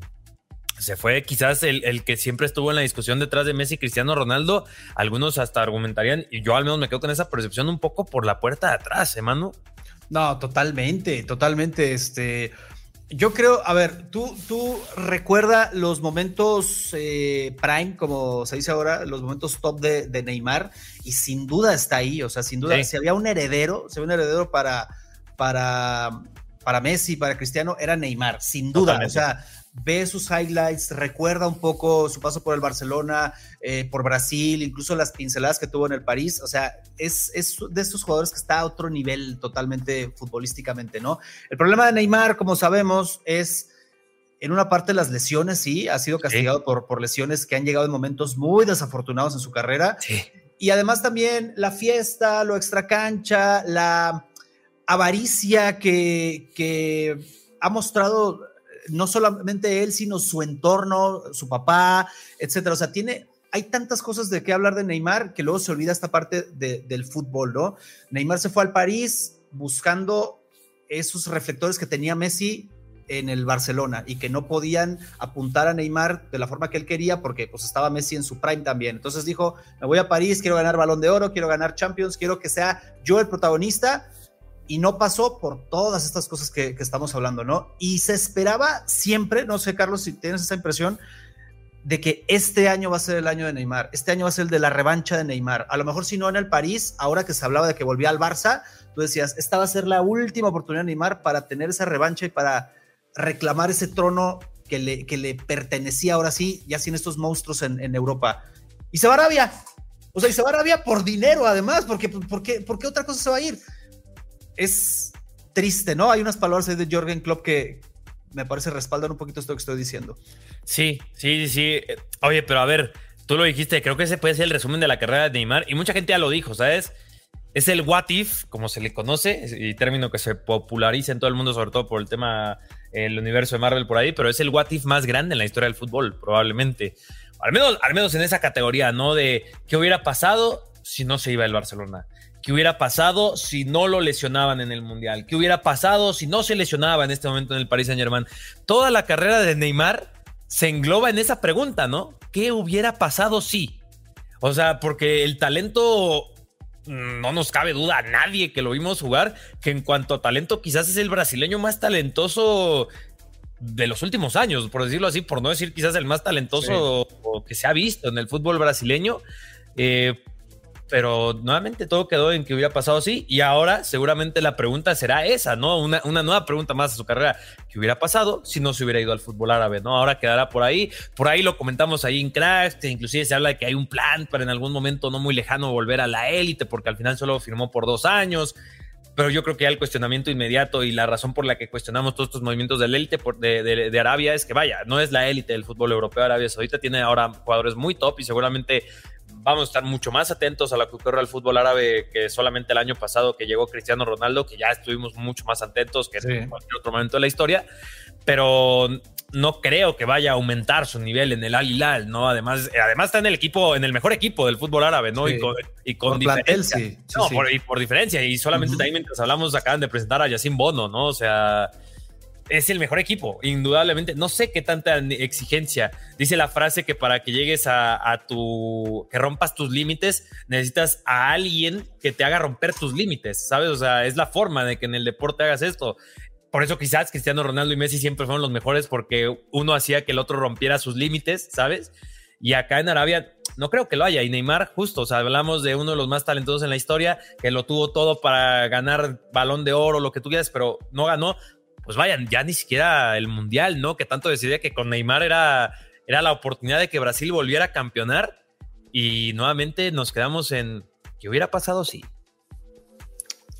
se fue quizás el, que siempre estuvo en la discusión detrás de Messi Cristiano Ronaldo. Algunos hasta argumentarían, y yo al menos me quedo con esa percepción un poco por la puerta de atrás, hermano. ¿eh, no, totalmente, totalmente. Este, yo creo, a ver, tú, tú recuerda los momentos eh, prime, como se dice ahora, los momentos top de, Neymar, y sin duda está ahí. O sea, sin duda, si había un heredero, si había un heredero para, para, para Messi, para Cristiano, era Neymar, sin duda. O sea, ve sus highlights, recuerda un poco su paso por el Barcelona, eh, por Brasil, incluso las pinceladas que tuvo en el París. O sea, es, es, de estos jugadores que está a otro nivel totalmente futbolísticamente, ¿no? El problema de Neymar, como sabemos, es en una parte las lesiones, sí, ha sido castigado por, por lesiones que han llegado en momentos muy desafortunados en su carrera. Y además también la fiesta, lo extracancha, la avaricia que, que ha mostrado no solamente él, sino su entorno, su papá, etcétera. O sea, tiene, hay tantas cosas de qué hablar de Neymar que luego se olvida esta parte del fútbol, ¿no? Neymar se fue al París buscando esos reflectores que tenía Messi en el Barcelona y que no podían apuntar a Neymar de la forma que él quería porque pues estaba Messi en su prime también. Entonces dijo, me voy a París, quiero ganar balón de oro, quiero ganar Champions, quiero que sea yo el protagonista y no pasó por todas estas cosas que, estamos hablando, ¿no? Y se esperaba siempre, no sé, Carlos, si tienes esa impresión, de que este año va a ser el año de Neymar, este año va a ser el de la revancha de Neymar. A lo mejor si no en el París, ahora que se hablaba de que volvía al Barça, tú decías, esta va a ser la última oportunidad de Neymar para tener esa revancha y para reclamar ese trono que le, que le pertenecía ahora sí, ya sin estos monstruos en, Europa. Y se va a Arabia. O sea, y se va a Arabia por dinero además, porque ¿por qué, ¿por qué otra cosa se va a ir? Es triste, ¿no? Hay unas palabras de Jorgen Klopp que me parece respaldan un poquito esto que estoy diciendo. Sí, sí, sí. Oye, pero a ver, tú lo dijiste, creo que ese puede ser el resumen de la carrera de Neymar y mucha gente ya lo dijo, ¿sabes? Es el what if, como se le conoce, y término que se populariza en todo el mundo, sobre todo por el tema, el universo de Marvel por ahí, pero es el what if más grande en la historia del fútbol, probablemente. Al menos, al menos en esa categoría, ¿no? De qué hubiera pasado si no se iba el Barcelona. ¿Qué hubiera pasado si no lo lesionaban en el Mundial? ¿Qué hubiera pasado si no se lesionaba en este momento en el Paris Saint Germain? Toda la carrera de Neymar se engloba en esa pregunta, ¿no? ¿Qué hubiera pasado si? O sea, porque el talento mm, no nos cabe duda a nadie que lo vimos jugar, que en cuanto a talento quizás es el brasileño más talentoso de los últimos años, por decirlo así, por no decir quizás el más talentoso que se ha visto en el fútbol brasileño. Eh, pero nuevamente todo quedó en que hubiera pasado así y ahora seguramente la pregunta será esa, ¿no? Una, nueva pregunta más a su carrera. ¿Qué hubiera pasado si no se hubiera ido al fútbol árabe, ¿no? Ahora quedará por ahí. Por ahí lo comentamos ahí en Crash, que inclusive se habla de que hay un plan para en algún momento no muy lejano volver a la élite porque al final solo firmó por dos años pero yo creo que el cuestionamiento inmediato y la razón por la que cuestionamos todos estos movimientos de élite de, de, Arabia es que, vaya, no es la élite del fútbol europeo. Arabia Saudita tiene ahora jugadores muy top y seguramente vamos a estar mucho más atentos a lo que ocurre al fútbol árabe que solamente el año pasado que llegó Cristiano Ronaldo, que ya estuvimos mucho más atentos que en cualquier otro momento de la historia, pero no creo que vaya a aumentar su nivel en el Al Hilal, ¿no? Además, además está en el equipo, en el mejor equipo del fútbol árabe, ¿no? Y con, diferencia. no, por, y por diferencia. Y solamente también mientras hablamos acaban de presentar a Yacine Bono, ¿no? O sea, es el mejor equipo, indudablemente. No sé qué tanta exigencia. Dice la frase que para que llegues a, tu, que rompas tus límites, necesitas a alguien que te haga romper tus límites, ¿sabes? O sea, es la forma de que en el deporte hagas esto. Por eso quizás Cristiano Ronaldo y Messi siempre fueron los mejores porque uno hacía que el otro rompiera sus límites, ¿sabes? Y acá en Arabia, no creo que lo haya. Y Neymar, justo, o sea, hablamos de uno de los más talentosos en la historia, que lo tuvo todo para ganar balón de oro, lo que tú quieras, pero no ganó. Pues vayan, ya ni siquiera el mundial, ¿no? Que tanto decidía que con Neymar era, era la oportunidad de que Brasil volviera a campeonar. Y nuevamente nos quedamos en ¿qué hubiera pasado si?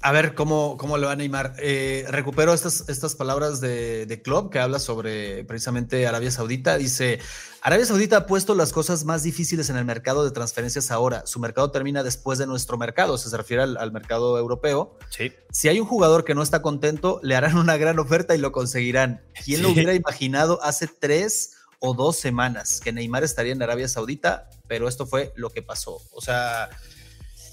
A ver cómo, cómo le va a Neymar. Eh, recupero estas, estas palabras de, de Club que habla sobre precisamente Arabia Saudita. Dice: Arabia Saudita ha puesto las cosas más difíciles en el mercado de transferencias ahora. Su mercado termina después de nuestro mercado. Se refiere al, al mercado europeo. Sí. Si hay un jugador que no está contento, le harán una gran oferta y lo conseguirán. ¿Quién Sí. lo hubiera imaginado hace tres o dos semanas que Neymar estaría en Arabia Saudita? Pero esto fue lo que pasó. O sea,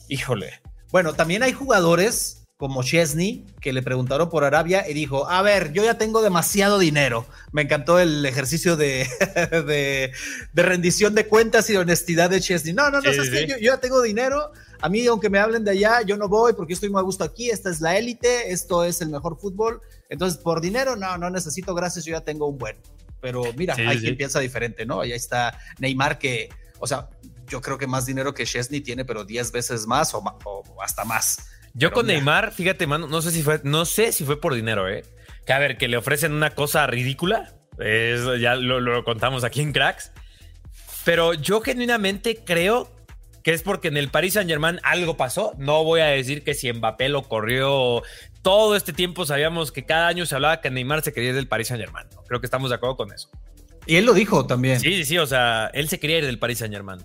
híjole. Bueno, también hay jugadores como Chesney que le preguntaron por Arabia y dijo, a ver, yo ya tengo demasiado dinero. Me encantó el ejercicio de, de, de rendición de cuentas y honestidad de Chesney. No, no, no, Sí, ¿sabes sí, sí. Yo, yo ya tengo dinero. A mí, aunque me hablen de allá, yo no voy porque estoy muy a gusto aquí. Esta es la élite, esto es el mejor fútbol. Entonces, por dinero, no, no necesito, gracias, yo ya tengo un buen. Pero mira, Sí, hay quien piensa diferente, ¿no? Y ahí está Neymar que, o sea, yo creo que más dinero que Chesney tiene, pero 10 veces más o, o hasta más. Yo Pero con mira. Neymar, fíjate, mano, no sé si fue, no sé si fue por dinero, ¿eh? Que a ver, que le ofrecen una cosa ridícula. Eso ya lo, lo contamos aquí en Cracks. Pero yo genuinamente creo que es porque en el Paris Saint Germain algo pasó. No voy a decir que si Mbappé lo corrió. Todo este tiempo sabíamos que cada año se hablaba que Neymar se quería ir del Paris Saint Germain. Creo que estamos de acuerdo con eso. Y él lo dijo también. Sí, sí, sí. O sea, él se quería ir del Paris Saint Germain.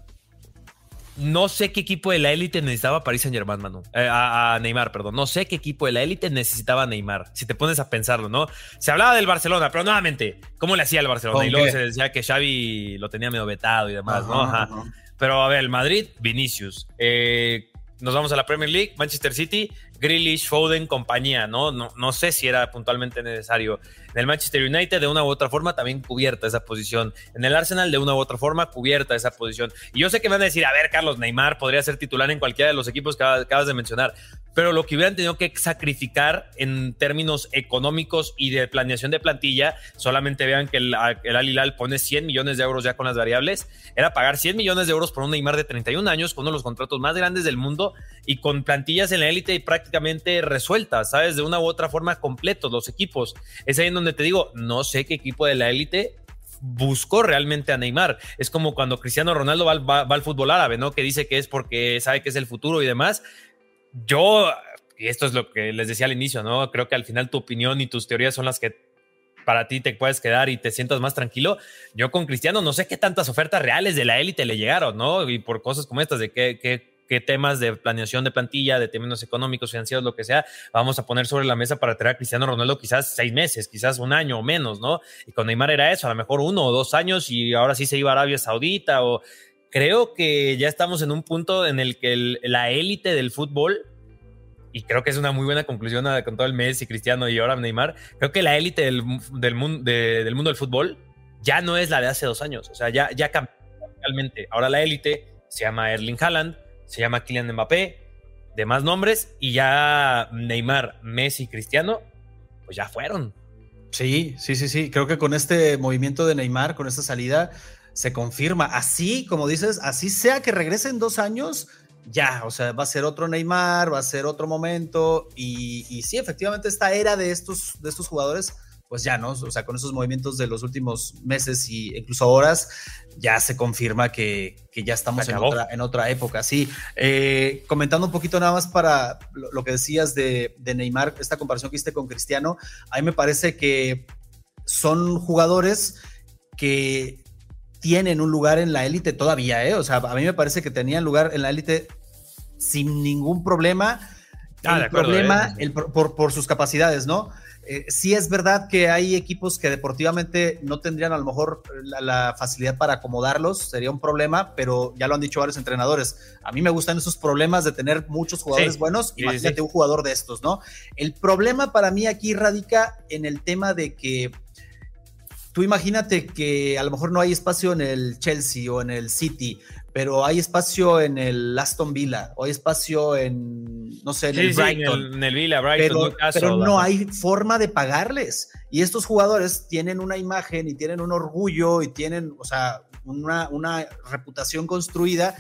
No sé qué equipo de la élite necesitaba Paris Saint Germain, Manu. Eh, a, a Neymar, perdón. No sé qué equipo de la élite necesitaba a Neymar. Si te pones a pensarlo, ¿no? Se hablaba del Barcelona, pero nuevamente, ¿cómo le hacía el Barcelona? ¿Con Y luego qué? se decía que Xavi lo tenía medio vetado y demás, ¿no? Ajá. Pero a ver, el Madrid, Vinicius. Eh, nos vamos a la Premier League, Manchester City, Grealish, Foden, compañía, ¿no? No, no sé si era puntualmente necesario. En el Manchester United, de una u otra forma, también cubierta esa posición. En el Arsenal, de una u otra forma, cubierta esa posición. Y yo sé que me van a decir, a ver, Carlos Neymar podría ser titular en cualquiera de los equipos que acabas de mencionar. Pero lo que hubieran tenido que sacrificar en términos económicos y de planeación de plantilla, solamente vean que el, el Al pone 100 millones de euros ya con las variables, era pagar 100 millones de euros por un Neymar de 31 años, con uno de los contratos más grandes del mundo y con plantillas en la élite y prácticamente resueltas, ¿sabes? De una u otra forma completos los equipos. Es ahí en donde te digo, no sé qué equipo de la élite buscó realmente a Neymar. Es como cuando Cristiano Ronaldo va, al- fútbol árabe, ¿no? Que dice que es porque sabe que es el futuro y demás. Yo, y esto es lo que les decía al inicio, ¿no? Creo que al final tu opinión y tus teorías son las que para ti te puedes quedar y te sientas más tranquilo. Yo con Cristiano no sé qué tantas ofertas reales de la élite le llegaron, ¿no? Y por cosas como estas, de qué, qué, qué temas de planeación de plantilla, de términos económicos, financieros, lo que sea, vamos a poner sobre la mesa para traer a Cristiano Ronaldo quizás seis meses, quizás un año o menos, ¿no? Y con Neymar era eso, a lo mejor uno o dos años y ahora sí se iba a Arabia Saudita o creo que ya estamos en un punto en el que la élite del fútbol y creo que es una muy buena conclusión a- con todo el Messi, Cristiano y ahora Neymar. Creo que la élite del, del, mun- de- del mundo del fútbol ya no es la de hace dos años. O sea, ya, ya cambió radicalmente. Ahora la élite se llama Erling Haaland, se llama Kylian Mbappé, demás nombres, y ya Neymar, Messi, Cristiano, pues ya fueron. Sí, sí, sí, sí. Creo que con este movimiento de Neymar, con esta salida, se confirma. Así, como dices, así sea que regrese en dos años, ya, o sea, va a ser otro Neymar, va a ser otro momento. Y, y sí, efectivamente, esta era de estos, de estos jugadores, pues ya, ¿no? O sea, con esos movimientos de los últimos meses y incluso horas, ya se confirma que, que ya estamos en otra, en otra época. Sí, Eh, comentando un poquito nada más para lo, lo que decías de, de Neymar, esta comparación que hiciste con Cristiano, a mí me parece que son jugadores que tienen un lugar en la élite todavía, ¿eh? O sea, a mí me parece que tenían lugar en la élite sin ningún problema. Ah, el acuerdo, problema, ¿eh? el por, por sus capacidades, ¿no? Eh, sí es verdad que hay equipos que deportivamente no tendrían a lo mejor la, la facilidad para acomodarlos, sería un problema, pero ya lo han dicho varios entrenadores. A mí me gustan esos problemas de tener muchos jugadores Sí, buenos. sí, Imagínate sí. un jugador de estos, ¿no? El problema para mí aquí radica en el tema de que tú imagínate que a lo mejor no hay espacio en el Chelsea o en el City, pero hay espacio en el Aston Villa o hay espacio en, no sé, en Sí, el sí, en Brighton. el, en el Villa, Brighton, pero, pero no hay forma de pagarles. Y estos jugadores tienen una imagen y tienen un orgullo y tienen, o sea, una, una reputación construida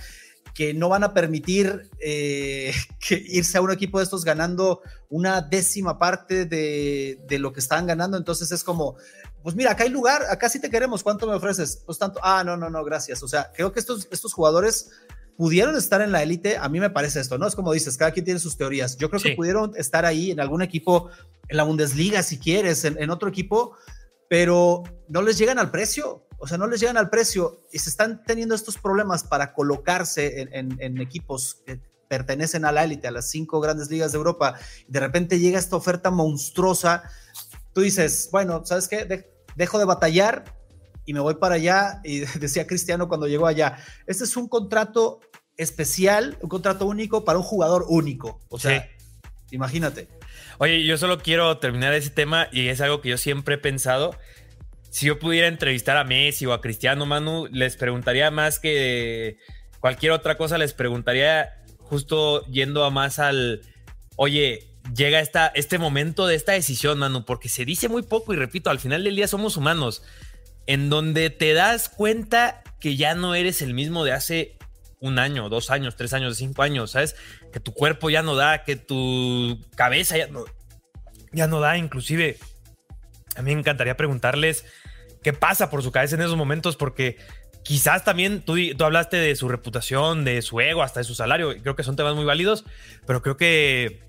que no van a permitir eh, que irse a un equipo de estos ganando una décima parte de, de, lo que estaban ganando. Entonces es como, pues mira, acá hay lugar, acá sí te queremos, ¿cuánto me ofreces? Pues tanto, ah, no, no, no, gracias. O sea, creo que estos, estos jugadores pudieron estar en la élite, a mí me parece esto, ¿no? Es como dices, cada quien tiene sus teorías. Yo creo sí. que pudieron estar ahí en algún equipo, en la Bundesliga, si quieres, en, en otro equipo, pero no les llegan al precio o sea, no les llegan al precio y se están teniendo estos problemas para colocarse en, en, en equipos que pertenecen a la élite, a las cinco grandes ligas de Europa, y de repente llega esta oferta monstruosa, tú dices, bueno, ¿sabes qué? De dejo de batallar y me voy para allá. Y decía Cristiano cuando llegó allá, este es un contrato especial, un contrato único para un jugador único. O sea, sí. imagínate. Oye, yo solo quiero terminar ese tema y es algo que yo siempre he pensado si yo pudiera entrevistar a Messi o a Cristiano Manu, les preguntaría más que cualquier otra cosa, les preguntaría justo yendo a más al, oye, llega esta, este momento de esta decisión, Manu, porque se dice muy poco y repito, al final del día somos humanos, en donde te das cuenta que ya no eres el mismo de hace un año, dos años, tres años, cinco años, ¿sabes? Que tu cuerpo ya no da, que tu cabeza ya no, ya no da, inclusive. A mí me encantaría preguntarles qué pasa por su cabeza en esos momentos, porque quizás también tú, tú, hablaste de su reputación, de su ego, hasta de su salario. Creo que son temas muy válidos, pero creo que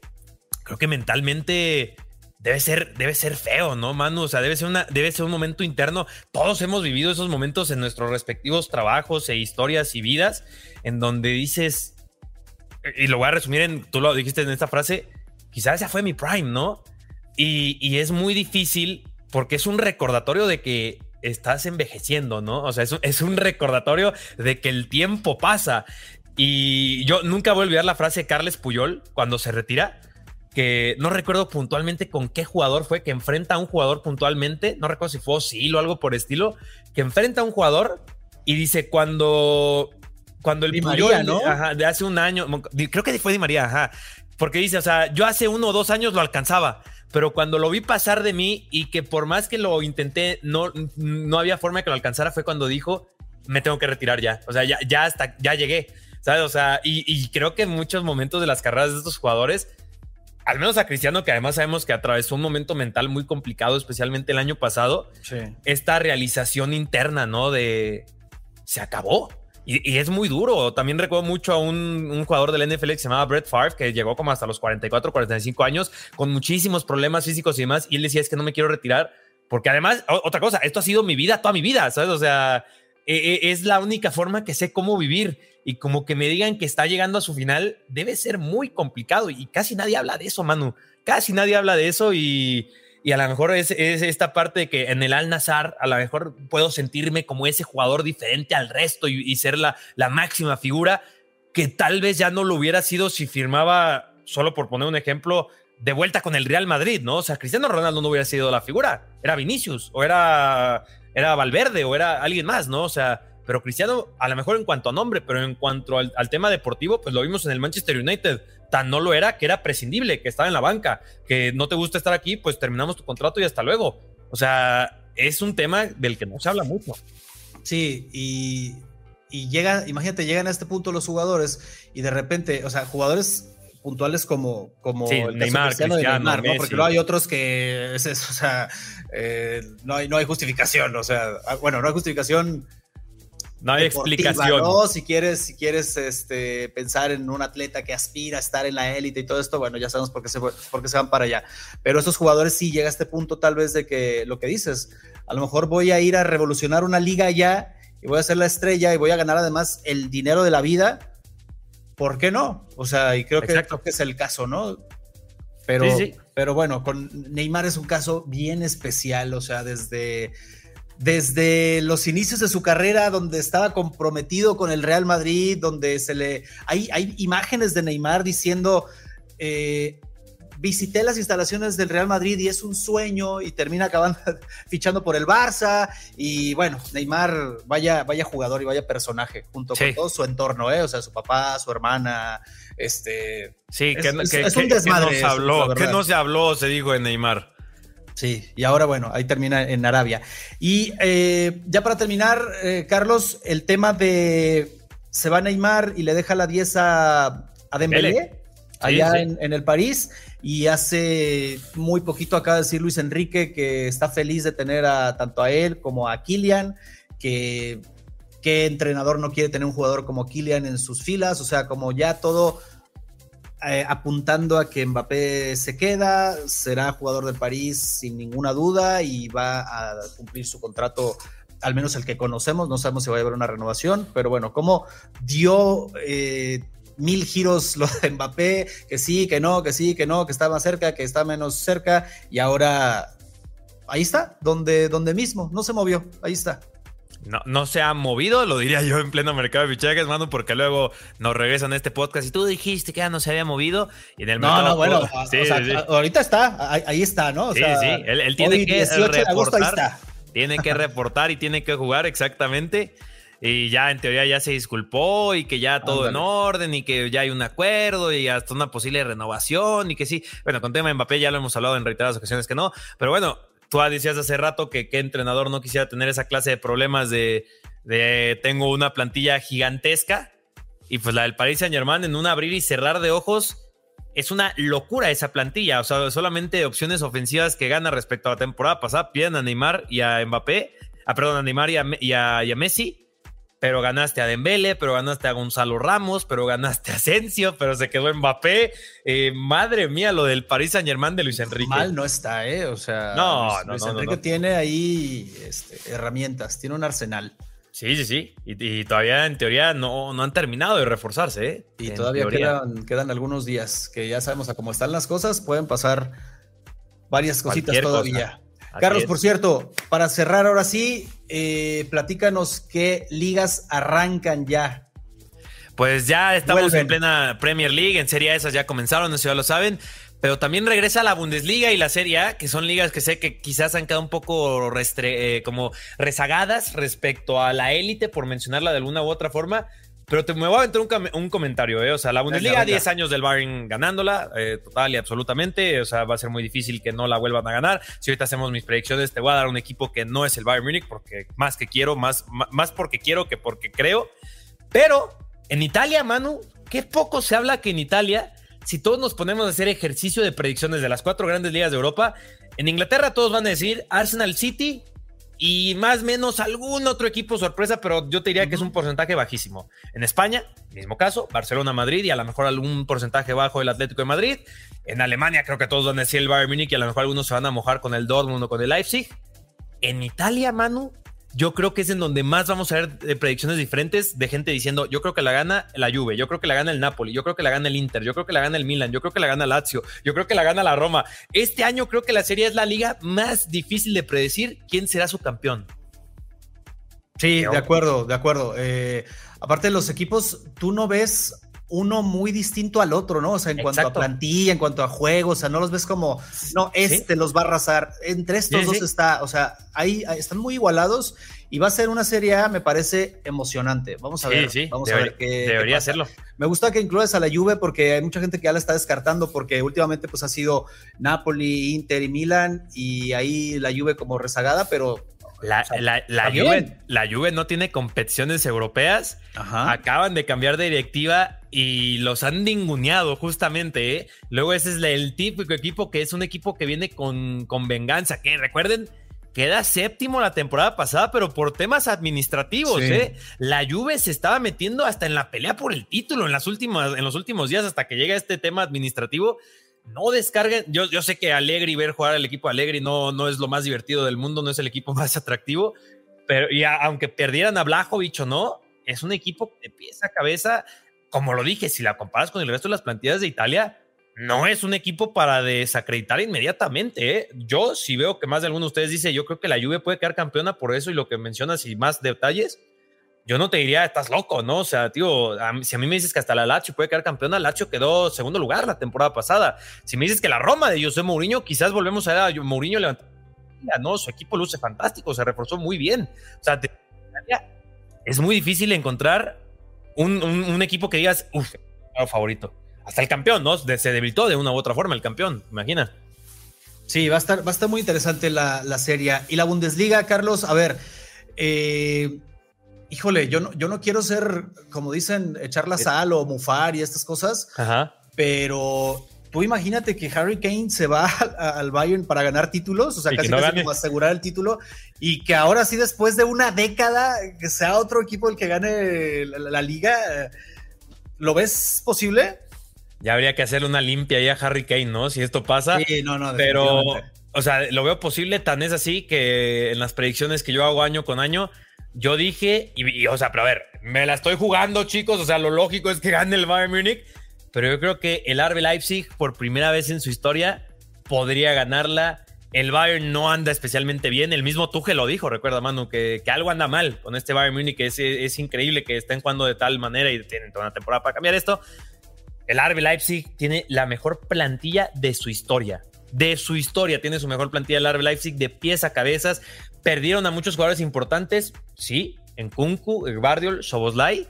creo que mentalmente debe ser, debe ser feo, ¿no, Manu? O sea, debe ser, una, debe ser un momento interno. Todos hemos vivido esos momentos en nuestros respectivos trabajos e historias y vidas, en donde dices, y lo voy a resumir en, tú lo dijiste en esta frase, quizás esa fue mi prime, ¿no? Y, y es muy difícil porque es un recordatorio de que estás envejeciendo, ¿no? O sea, es, es un recordatorio de que el tiempo pasa. Y yo nunca voy a olvidar la frase de Carles Puyol cuando se retira, que no recuerdo puntualmente con qué jugador fue, que enfrenta a un jugador puntualmente, no recuerdo si fue Osil o algo por estilo, que enfrenta a un jugador y dice cuando cuando el Di Puyol María, ¿no? ajá, de hace un año, creo que fue Di María, ajá, porque dice, o sea, yo hace uno o dos años lo alcanzaba, pero cuando lo vi pasar de mí y que por más que lo intenté, no, no había forma de que lo alcanzara, fue cuando dijo, me tengo que retirar ya. O sea, ya, ya hasta, ya llegué, ¿sabes? O sea, y, y creo que en muchos momentos de las carreras de estos jugadores, al menos a Cristiano, que además sabemos que atravesó un momento mental muy complicado, especialmente el año pasado, sí. esta realización interna, ¿no? De, se acabó. Y, y, es muy duro. También recuerdo mucho a un, un, jugador del NFL que se llamaba Brett Favre, que llegó como hasta los 44, 45 años, con muchísimos problemas físicos y demás. Y él decía, es que no me quiero retirar. Porque además, otra cosa, esto ha sido mi vida, toda mi vida, ¿sabes? O sea, es la única forma que sé cómo vivir. Y como que me digan que está llegando a su final, debe ser muy complicado. Y casi nadie habla de eso, Manu. Casi nadie habla de eso y y a lo mejor es, es, esta parte de que en el Al Nazar a lo mejor puedo sentirme como ese jugador diferente al resto y, y, ser la, la máxima figura que tal vez ya no lo hubiera sido si firmaba, solo por poner un ejemplo, de vuelta con el Real Madrid, ¿no? O sea, Cristiano Ronaldo no hubiera sido la figura, era Vinicius o era, era Valverde o era alguien más, ¿no? O sea, pero Cristiano a lo mejor en cuanto a nombre, pero en cuanto al, al tema deportivo, pues lo vimos en el Manchester United tan no lo era que era prescindible, que estaba en la banca, que no te gusta estar aquí, pues terminamos tu contrato y hasta luego. O sea, es un tema del que no se habla mucho. Sí, y, y llega, imagínate, llegan a este punto los jugadores y de repente, o sea, jugadores puntuales como, como sí, el Neymar, Cristiano, de Neymar, ¿no? Porque luego hay otros que es eso, o sea, eh, no, hay, no hay justificación, o sea, bueno, no hay justificación no hay explicación. ¿no? Si quieres, si quieres este, pensar en un atleta que aspira a estar en la élite y todo esto, bueno, ya sabemos por qué, se, por qué se van para allá. Pero esos jugadores sí llega a este punto tal vez de que lo que dices, a lo mejor voy a ir a revolucionar una liga ya y voy a ser la estrella y voy a ganar además el dinero de la vida. ¿Por qué no? O sea, y creo que, creo que es el caso, ¿no? Pero, sí, sí. pero bueno, con Neymar es un caso bien especial, o sea, desde desde los inicios de su carrera, donde estaba comprometido con el Real Madrid, donde se le. Hay, hay imágenes de Neymar diciendo. Eh, visité las instalaciones del Real Madrid y es un sueño y termina acabando fichando por el Barça y bueno, Neymar vaya, vaya jugador y vaya personaje junto sí. con todo su entorno, ¿eh? o sea, su papá, su hermana, este... Sí, es, que, es, que, es un desmadre. Que nos habló, ¿Qué no se habló, se dijo en Neymar? Sí, y ahora bueno, ahí termina en Arabia. Y eh, ya para terminar, eh, Carlos, el tema de se va Neymar y le deja la 10 a, a Dembélé, allá En, en, el París. Y hace muy poquito acaba de decir Luis Enrique que está feliz de tener a tanto a él como a Kylian, que qué entrenador no quiere tener un jugador como Kylian en sus filas, o sea, como ya todo eh, apuntando a que Mbappé se queda, será jugador del París sin ninguna duda y va a cumplir su contrato, al menos el que conocemos, no sabemos si va a haber una renovación, pero bueno, como dio eh, mil giros lo de Mbappé, que sí, que no, que sí, que no, que está más cerca, que está menos cerca, y ahora ahí está, donde, donde mismo, no se movió, ahí está no, no se ha movido, lo diría yo en pleno mercado de fichajes, mano, porque luego nos regresan a este podcast y tú dijiste que ya no se había movido. Y en el no, no, bueno, ahorita está, ahí, está, ¿no? sí, sí, él, tiene que reportar, tiene que reportar y tiene que jugar exactamente. Y ya en teoría ya se disculpó y que ya todo en orden y que ya hay un acuerdo y hasta una posible renovación y que sí. Bueno, con tema de Mbappé ya lo hemos hablado en reiteradas ocasiones que no, pero bueno, Tú decías hace rato que qué entrenador no quisiera tener esa clase de problemas de, tengo una plantilla gigantesca y pues la del Paris Saint Germain en un abrir y cerrar de ojos es una locura esa plantilla. O sea, solamente opciones ofensivas que gana respecto a la temporada pasada. Piden a Neymar y a Mbappé, a, perdón, a Neymar y a Messi pero ganaste a Dembele, pero ganaste a Gonzalo Ramos, pero ganaste a Asensio, pero se quedó Mbappé. Eh, madre mía, lo del Paris Saint Germain de Luis Enrique. Mal no está, ¿eh? O sea, no, Luis, Enrique tiene ahí este, herramientas, tiene un arsenal. Sí, sí, sí. Y, todavía en teoría no, no han terminado de reforzarse, ¿eh? Y todavía quedan, quedan, algunos días que ya sabemos a cómo están las cosas, pueden pasar varias cositas todavía. Carlos, por cierto, para cerrar ahora sí, eh, platícanos qué ligas arrancan ya. Pues ya estamos en plena Premier League, en Serie A esas ya comenzaron, no sé si ya lo saben, pero también regresa la Bundesliga y la Serie A, que son ligas que sé que quizás han quedado un poco eh, como rezagadas respecto a la élite, por mencionarla de alguna u otra forma. Pero te, me voy a aventar un, comentario, ¿eh? O sea, la Bundesliga, 10 años del Bayern ganándola, eh, total y absolutamente. O sea, va a ser muy difícil que no la vuelvan a ganar. Si ahorita hacemos mis predicciones, te voy a dar un equipo que no es el Bayern Múnich, porque más que quiero, más, más porque quiero que porque creo. Pero en Italia, Manu, qué poco se habla que en Italia, si todos nos ponemos a hacer ejercicio de predicciones de las cuatro grandes ligas de Europa, en Inglaterra todos van a decir Arsenal City, y más o menos algún otro equipo sorpresa, pero yo te diría que es un porcentaje bajísimo. En España, mismo caso, Barcelona, Madrid y a lo mejor algún porcentaje bajo el Atlético de Madrid. En Alemania creo que todos van a decir el Bayern Múnich y a lo mejor algunos se van a mojar con el Dortmund o con el Leipzig. En Italia, Manu, yo creo que es en donde más vamos a ver eh, predicciones diferentes de gente diciendo, yo creo que la gana la Juve, yo creo que la gana el Napoli, yo creo que la gana el Inter, yo creo que la gana el Milan, yo creo que la gana el Lazio, yo creo que la gana la Roma. Este año creo que la Serie es la liga más difícil de predecir quién será su campeón. Sí, de acuerdo, de acuerdo. Eh, aparte de los equipos, tú no ves uno muy distinto al otro, ¿no? O sea, en cuanto a plantilla, en cuanto a juegos, o sea, no los ves como, no, este los va a arrasar. Entre estos dos está, o sea, ahí, están muy igualados y va a ser una serie A, me parece emocionante. Vamos a ver, vamos a ver qué. Debería hacerlo. Me gusta que incluyas a la Juve porque hay mucha gente que ya la está descartando porque últimamente pues ha sido Napoli, Inter y Milan y ahí la Juve como rezagada, pero la, la, Juve, la, Juve, no tiene competiciones europeas. Acaban de cambiar de directiva y los han ninguneado justamente. ¿eh? Luego ese es el típico equipo que es un equipo que viene con, con venganza. Que recuerden, queda séptimo la temporada pasada, pero por temas administrativos. ¿eh? La Juve se estaba metiendo hasta en la pelea por el título en, las últimas, en los últimos días hasta que llega este tema administrativo no descarguen. Yo, yo sé que Alegri, ver jugar al equipo Alegri no, no es lo más divertido del mundo, no es el equipo más atractivo, pero y aunque perdieran a Blajovic o no, es un equipo de pieza a cabeza. Como lo dije, si la comparas con el resto de las plantillas de Italia, no es un equipo para desacreditar inmediatamente. ¿eh? Yo, si veo que más de alguno de ustedes dice, yo creo que la Juve puede quedar campeona por eso y lo que mencionas y más detalles, yo no te diría, estás loco, ¿no? O sea, tío, si a mí me dices que hasta la Lazio puede quedar campeona, Lazio quedó segundo lugar la temporada pasada. Si me dices que la Roma de José Mourinho, quizás volvemos a ver a Mourinho levantar. No, su equipo luce fantástico, se reforzó muy bien. O sea, es muy difícil encontrar un, equipo que digas, uff, favorito. Hasta el campeón, ¿no? Se debilitó de una u otra forma el campeón, imagina. Sí, va a estar, va a estar muy interesante la, la serie. Y la Bundesliga, Carlos, a ver, eh, híjole, yo no, yo no quiero ser, como dicen, echar la sal o mufar y estas cosas, pero tú imagínate que Harry Kane se va al, Bayern para ganar títulos, o sea, casi, como asegurar el título, y que ahora sí, después de una década, que sea otro equipo el que gane la, liga, ¿lo ves posible? Ya habría que hacerle una limpia ahí a Harry Kane, ¿no? Si esto pasa. Sí, no, no, pero, o sea, lo veo posible, tan es así que en las predicciones que yo hago año con año, yo dije, y, o sea, pero a ver, me la estoy jugando, chicos. O sea, lo lógico es que gane el Bayern Múnich. Pero yo creo que el RB Leipzig, por primera vez en su historia, podría ganarla. El Bayern no anda especialmente bien. El mismo Tuchel lo dijo, recuerda, Manu, que, que algo anda mal con este Bayern Múnich. Es, es increíble que estén jugando de tal manera y tienen toda una temporada para cambiar esto. El RB Leipzig tiene la mejor plantilla de su historia de su historia. Tiene su mejor plantilla el RB Leipzig de pies a cabezas. Perdieron a muchos jugadores importantes, sí, en Kunku, Guardiol, Soboslai,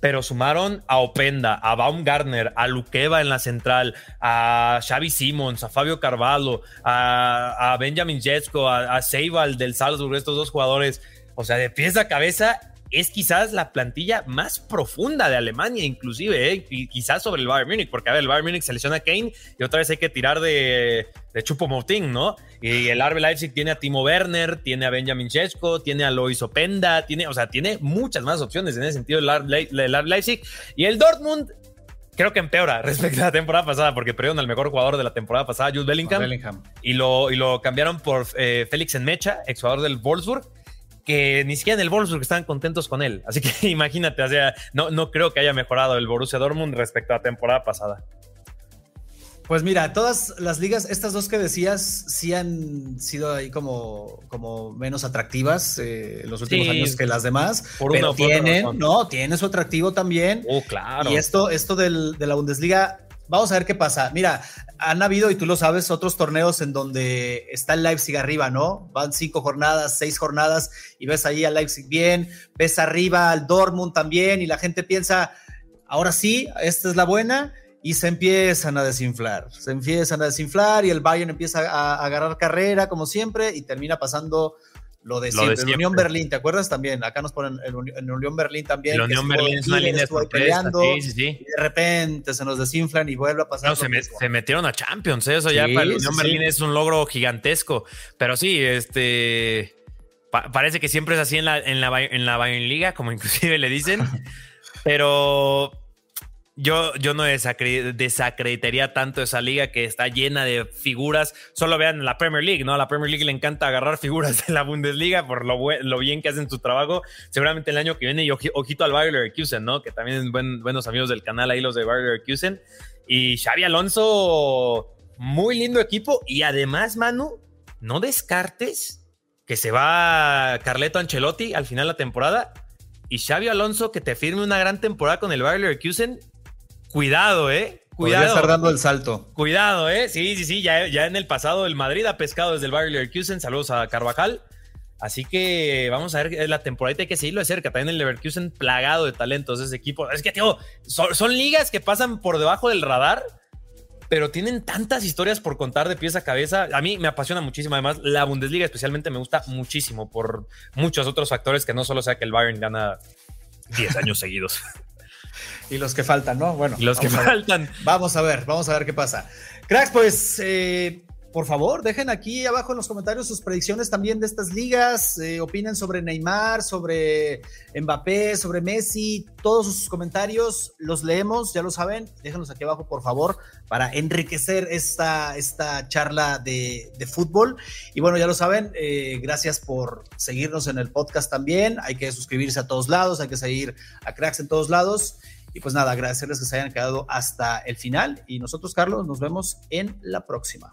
pero sumaron a Openda, a Baumgartner, a Luqueva en la central, a Xavi Simons, a Fabio Carvalho, a, Benjamin Jetsko, a, a Seibal del Salzburg, estos dos jugadores, o sea, de pies a cabeza es quizás la plantilla más profunda de Alemania, inclusive, ¿eh? y quizás sobre el Bayern Múnich, porque a ver, el Bayern Múnich selecciona a Kane y otra vez hay que tirar de, de Chupo Moting, ¿no? Y el RB Leipzig tiene a Timo Werner, tiene a Benjamin Chesko, tiene a Lois Openda, tiene, o sea, tiene muchas más opciones en ese sentido el RB Leipzig. Y el Dortmund creo que empeora respecto a la temporada pasada, porque perdieron al mejor jugador de la temporada pasada, Jude Bellingham, Y, lo, y lo cambiaron por eh, Félix Enmecha, exjugador del Wolfsburg que ni siquiera en el Wolfsburg estaban contentos con él. Así que imagínate, o sea, no, no creo que haya mejorado el Borussia Dortmund respecto a la temporada pasada. Pues mira, todas las ligas, estas dos que decías, sí han sido ahí como, como menos atractivas eh, en los últimos años que las demás. Por pero tienen, no, tiene su atractivo también. Oh, claro. Y esto, esto del, de la Bundesliga Vamos a ver qué pasa. Mira, han habido, y tú lo sabes, otros torneos en donde está el Leipzig arriba, ¿no? Van cinco jornadas, seis jornadas, y ves ahí al Leipzig bien, ves arriba al Dortmund también, y la gente piensa, ahora sí, esta es la buena, y se empiezan a desinflar. Se empiezan a desinflar, y el Bayern empieza a agarrar carrera, como siempre, y termina pasando lo de, siempre. Unión Berlín, ¿te acuerdas también? Acá nos ponen en Unión Berlín también. La Unión Berlín es una línea peleando, sí, sí, sí. Y de repente se nos desinflan y vuelve a pasar. No, se, metieron a Champions, ¿eh? eso ya para el Unión Berlín es un logro gigantesco. Pero sí, este. parece que siempre es así en la, en la, en la Bayern Liga, como inclusive le dicen. pero yo, yo no desacreditaría tanto esa liga que está llena de figuras. Solo vean la Premier League, ¿no? A la Premier League le encanta agarrar figuras de la Bundesliga por lo, lo bien que hacen su trabajo. Seguramente el año que viene, y ojito al Bayer Leverkusen, ¿no? Que también es buenos amigos del canal ahí, los de Bayer Leverkusen. Y Xavi Alonso, muy lindo equipo. Y además, Manu, no descartes que se va Carleto Ancelotti al final de la temporada. Y Xavi Alonso que te firme una gran temporada con el Bayer Leverkusen Cuidado, ¿eh? Cuidado. estar dando el salto. Cuidado, ¿eh? Sí, sí, sí. Ya, ya en el pasado el Madrid ha pescado desde el Bayern Leverkusen. Saludos a Carvajal. Así que vamos a ver la temporada hay que seguirlo de cerca. También el Leverkusen plagado de talentos ese equipo. Es que, tío, son, ligas que pasan por debajo del radar, pero tienen tantas historias por contar de pies a cabeza. A mí me apasiona muchísimo. Además, la Bundesliga especialmente me gusta muchísimo por muchos otros factores que no solo sea que el Bayern gana 10 años seguidos. Y los que faltan, ¿no? Bueno. Los que faltan. Vamos a ver, vamos a ver qué pasa. Cracks, pues eh, por favor, dejen aquí abajo en los comentarios sus predicciones también de estas ligas, eh, opinen sobre Neymar, sobre Mbappé, sobre Messi, todos sus comentarios los leemos, ya lo saben, déjenlos aquí abajo por favor para enriquecer esta, esta charla de, fútbol. Y bueno, ya lo saben, eh, gracias por seguirnos en el podcast también, hay que suscribirse a todos lados, hay que seguir a Cracks en todos lados. Y pues nada, agradecerles que se hayan quedado hasta el final. Y nosotros, Carlos, nos vemos en la próxima.